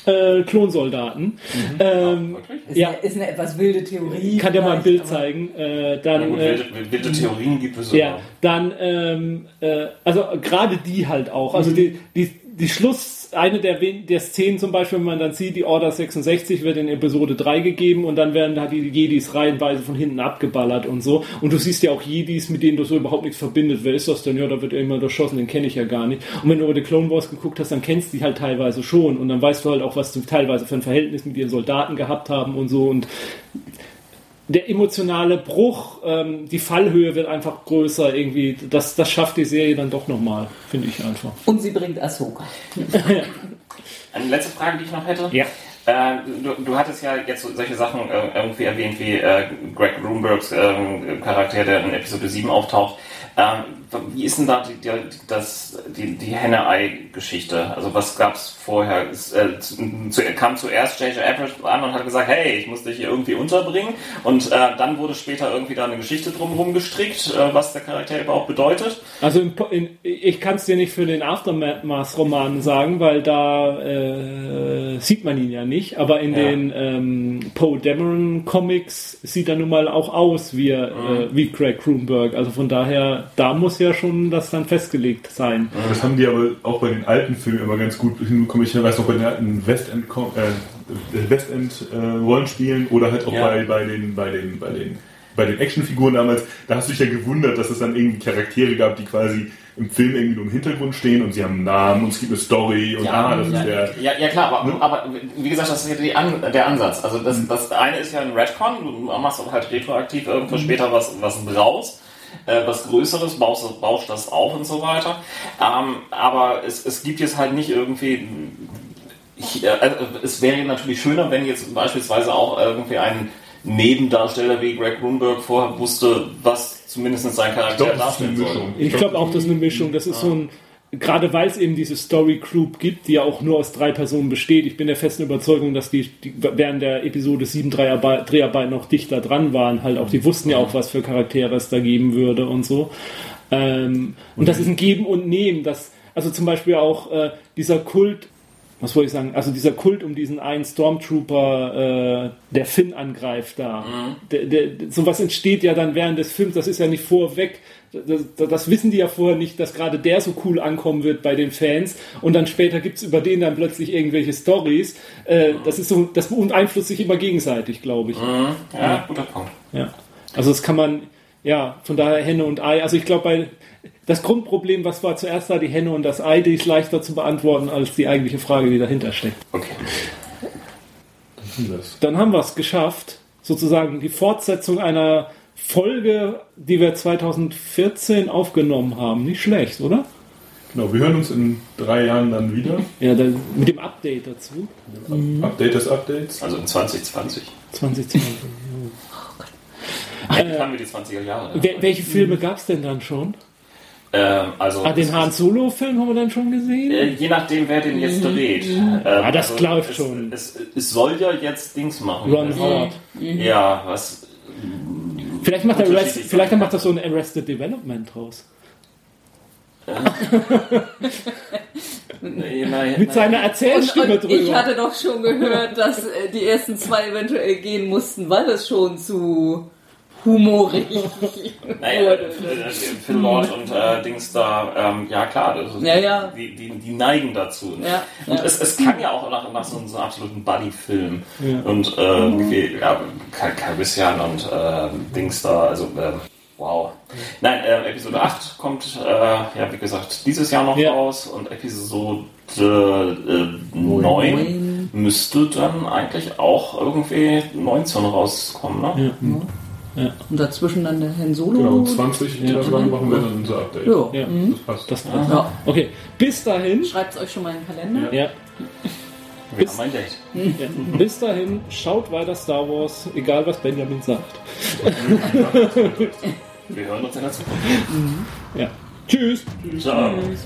äh, Klonsoldaten. Mhm. Ähm, ist, ja. eine, ist eine etwas wilde Theorie. Kann dir mal ein Bild zeigen. Äh, dann, ja, gut, wilde, äh, wilde, Theorien gibt es ja, Dann, ähm, äh, also gerade die halt auch. Also mhm. die, die, die Schluss eine der, der Szenen zum Beispiel, wenn man dann sieht, die Order 66 wird in Episode 3 gegeben und dann werden da die Jedis reihenweise von hinten abgeballert und so. Und du siehst ja auch Jedis, mit denen du so überhaupt nichts verbindet. Wer ist das denn? Ja, da wird irgendwann erschossen, den kenne ich ja gar nicht. Und wenn du über die Clone Wars geguckt hast, dann kennst du die halt teilweise schon und dann weißt du halt auch, was du teilweise für ein Verhältnis mit ihren Soldaten gehabt haben und so und der emotionale Bruch, ähm, die Fallhöhe wird einfach größer irgendwie. Das, das schafft die Serie dann doch nochmal, finde ich einfach. Und sie bringt Ahsoka. *laughs* Eine letzte Frage, die ich noch hätte. Ja. Äh, du, du, hattest ja jetzt solche Sachen äh, irgendwie erwähnt wie äh, Greg Roombergs ähm, Charakter, der in Episode 7 auftaucht. Ähm, wie ist denn da die, die, das, die, die Henne-Ei-Geschichte? Also was gab es vorher? Es, äh, zu, kam zuerst J.J. Abrams an und hat gesagt, hey, ich muss dich hier irgendwie unterbringen. Und äh, dann wurde später irgendwie da eine Geschichte drumherum gestrickt, äh, was der Charakter überhaupt bedeutet. Also in, in, ich kann es dir nicht für den Aftermath-Roman sagen, weil da äh, sieht man ihn ja nicht. Aber in ja. den ähm, Poe Dameron Comics sieht er nun mal auch aus wie, äh, mhm. wie Craig Kroonberg. Also von daher da muss ja schon das dann festgelegt sein. Das haben die aber auch bei den alten Filmen immer ganz gut hinbekommen. Ich weiß noch bei den alten Westend, äh, Westend äh, Rollenspielen oder halt auch ja. bei, bei den, bei den, bei den, bei den Actionfiguren damals, da hast du dich ja gewundert, dass es dann irgendwie Charaktere gab, die quasi im Film irgendwie nur im Hintergrund stehen und sie haben einen Namen und es gibt eine Story und ja, ah, das ja, ist der. Ja, ja klar, aber, ne? aber wie gesagt, das ist ja An der Ansatz. Also das, mhm. das eine ist ja ein Redcon, du machst halt retroaktiv irgendwo mhm. später was, was raus äh, was Größeres, baust, baust das auf und so weiter. Ähm, aber es, es gibt jetzt halt nicht irgendwie. Ich, äh, äh, es wäre natürlich schöner, wenn jetzt beispielsweise auch irgendwie ein Nebendarsteller wie Greg Grunberg vorher wusste, was zumindest sein Charakter darstellen soll. Ich glaube auch, das ist eine Mischung. Das ist so ein gerade weil es eben diese Story Group gibt, die ja auch nur aus drei Personen besteht, ich bin der festen Überzeugung, dass die, die während der Episode 7 Dreharbeiten noch dichter dran waren, halt auch, die wussten ja auch, was für Charaktere es da geben würde und so. Ähm, und das ist ein Geben und Nehmen, das, also zum Beispiel auch äh, dieser Kult was wollte ich sagen, also dieser Kult um diesen einen Stormtrooper, äh, der Finn angreift da. Mhm. Der, der, sowas entsteht ja dann während des Films, das ist ja nicht vorweg. Das, das, wissen die ja vorher nicht, dass gerade der so cool ankommen wird bei den Fans und dann später gibt es über den dann plötzlich irgendwelche Stories. Äh, das ist so, das beeinflusst sich immer gegenseitig, glaube ich. Mhm. Ja, ja, guter Punkt. Ja. Also das kann man, ja, von daher Henne und Ei. Also ich glaube, bei das Grundproblem, was war zuerst da, die Henne und das Ei, die ist leichter zu beantworten als die eigentliche Frage, die dahinter steckt. Okay. Dann haben wir es geschafft, sozusagen die Fortsetzung einer Folge, die wir 2014 aufgenommen haben. Nicht schlecht, oder? Genau, wir hören uns in drei Jahren dann wieder. Ja, dann mit dem Update dazu. Mhm. Update des Updates. Also in 2020. 2020. oh Gott. Eigentlich äh, haben wir die 20er Jahre. Welche Filme gab es denn dann schon? Ähm, also ah, den Han Solo-Film haben wir dann schon gesehen? Äh, je nachdem, wer den jetzt dreht. Ähm, ah, das also läuft schon. Es, es, soll ja jetzt Dings machen. Ron also, Howard. Ja, was. Vielleicht macht, er Arrest, vielleicht macht er so ein Arrested Development draus. Mit seiner Erzählstimme und, und drüber. Ich hatte doch schon gehört, dass äh, die ersten zwei eventuell gehen mussten, weil es schon zu humorig. *laughs* naja, Phil Lord und äh, Dings da, ähm, ja klar, ist, ja, ja. Die, die, die, neigen dazu. Ne? Ja, und ja. Es, es kann ja auch nach, nach so, so einem absoluten Buddy-Film und äh, mhm. ja, Calrissian und äh, Dings da, also äh, wow. Nein, äh, Episode 8 kommt, äh, ja wie gesagt, dieses Jahr noch raus und Episode 9 müsste dann eigentlich auch irgendwie 19 rauskommen, ne? Mhm. Ja. Und dazwischen dann der Herrn Solo. Genau, 20 ja. dran machen wir dann unser Update. Ja, ja. Mhm. das passt. Das passt. Ja. Okay, bis dahin. Schreibt es euch schon mal in den Kalender. Ja. Bis, mein Date. Ja. Bis dahin, schaut weiter Star Wars, egal was Benjamin sagt. wir hören uns in der Zukunft. Mhm. Ja. Tschüss. Tschüss. Ciao. Tschüss.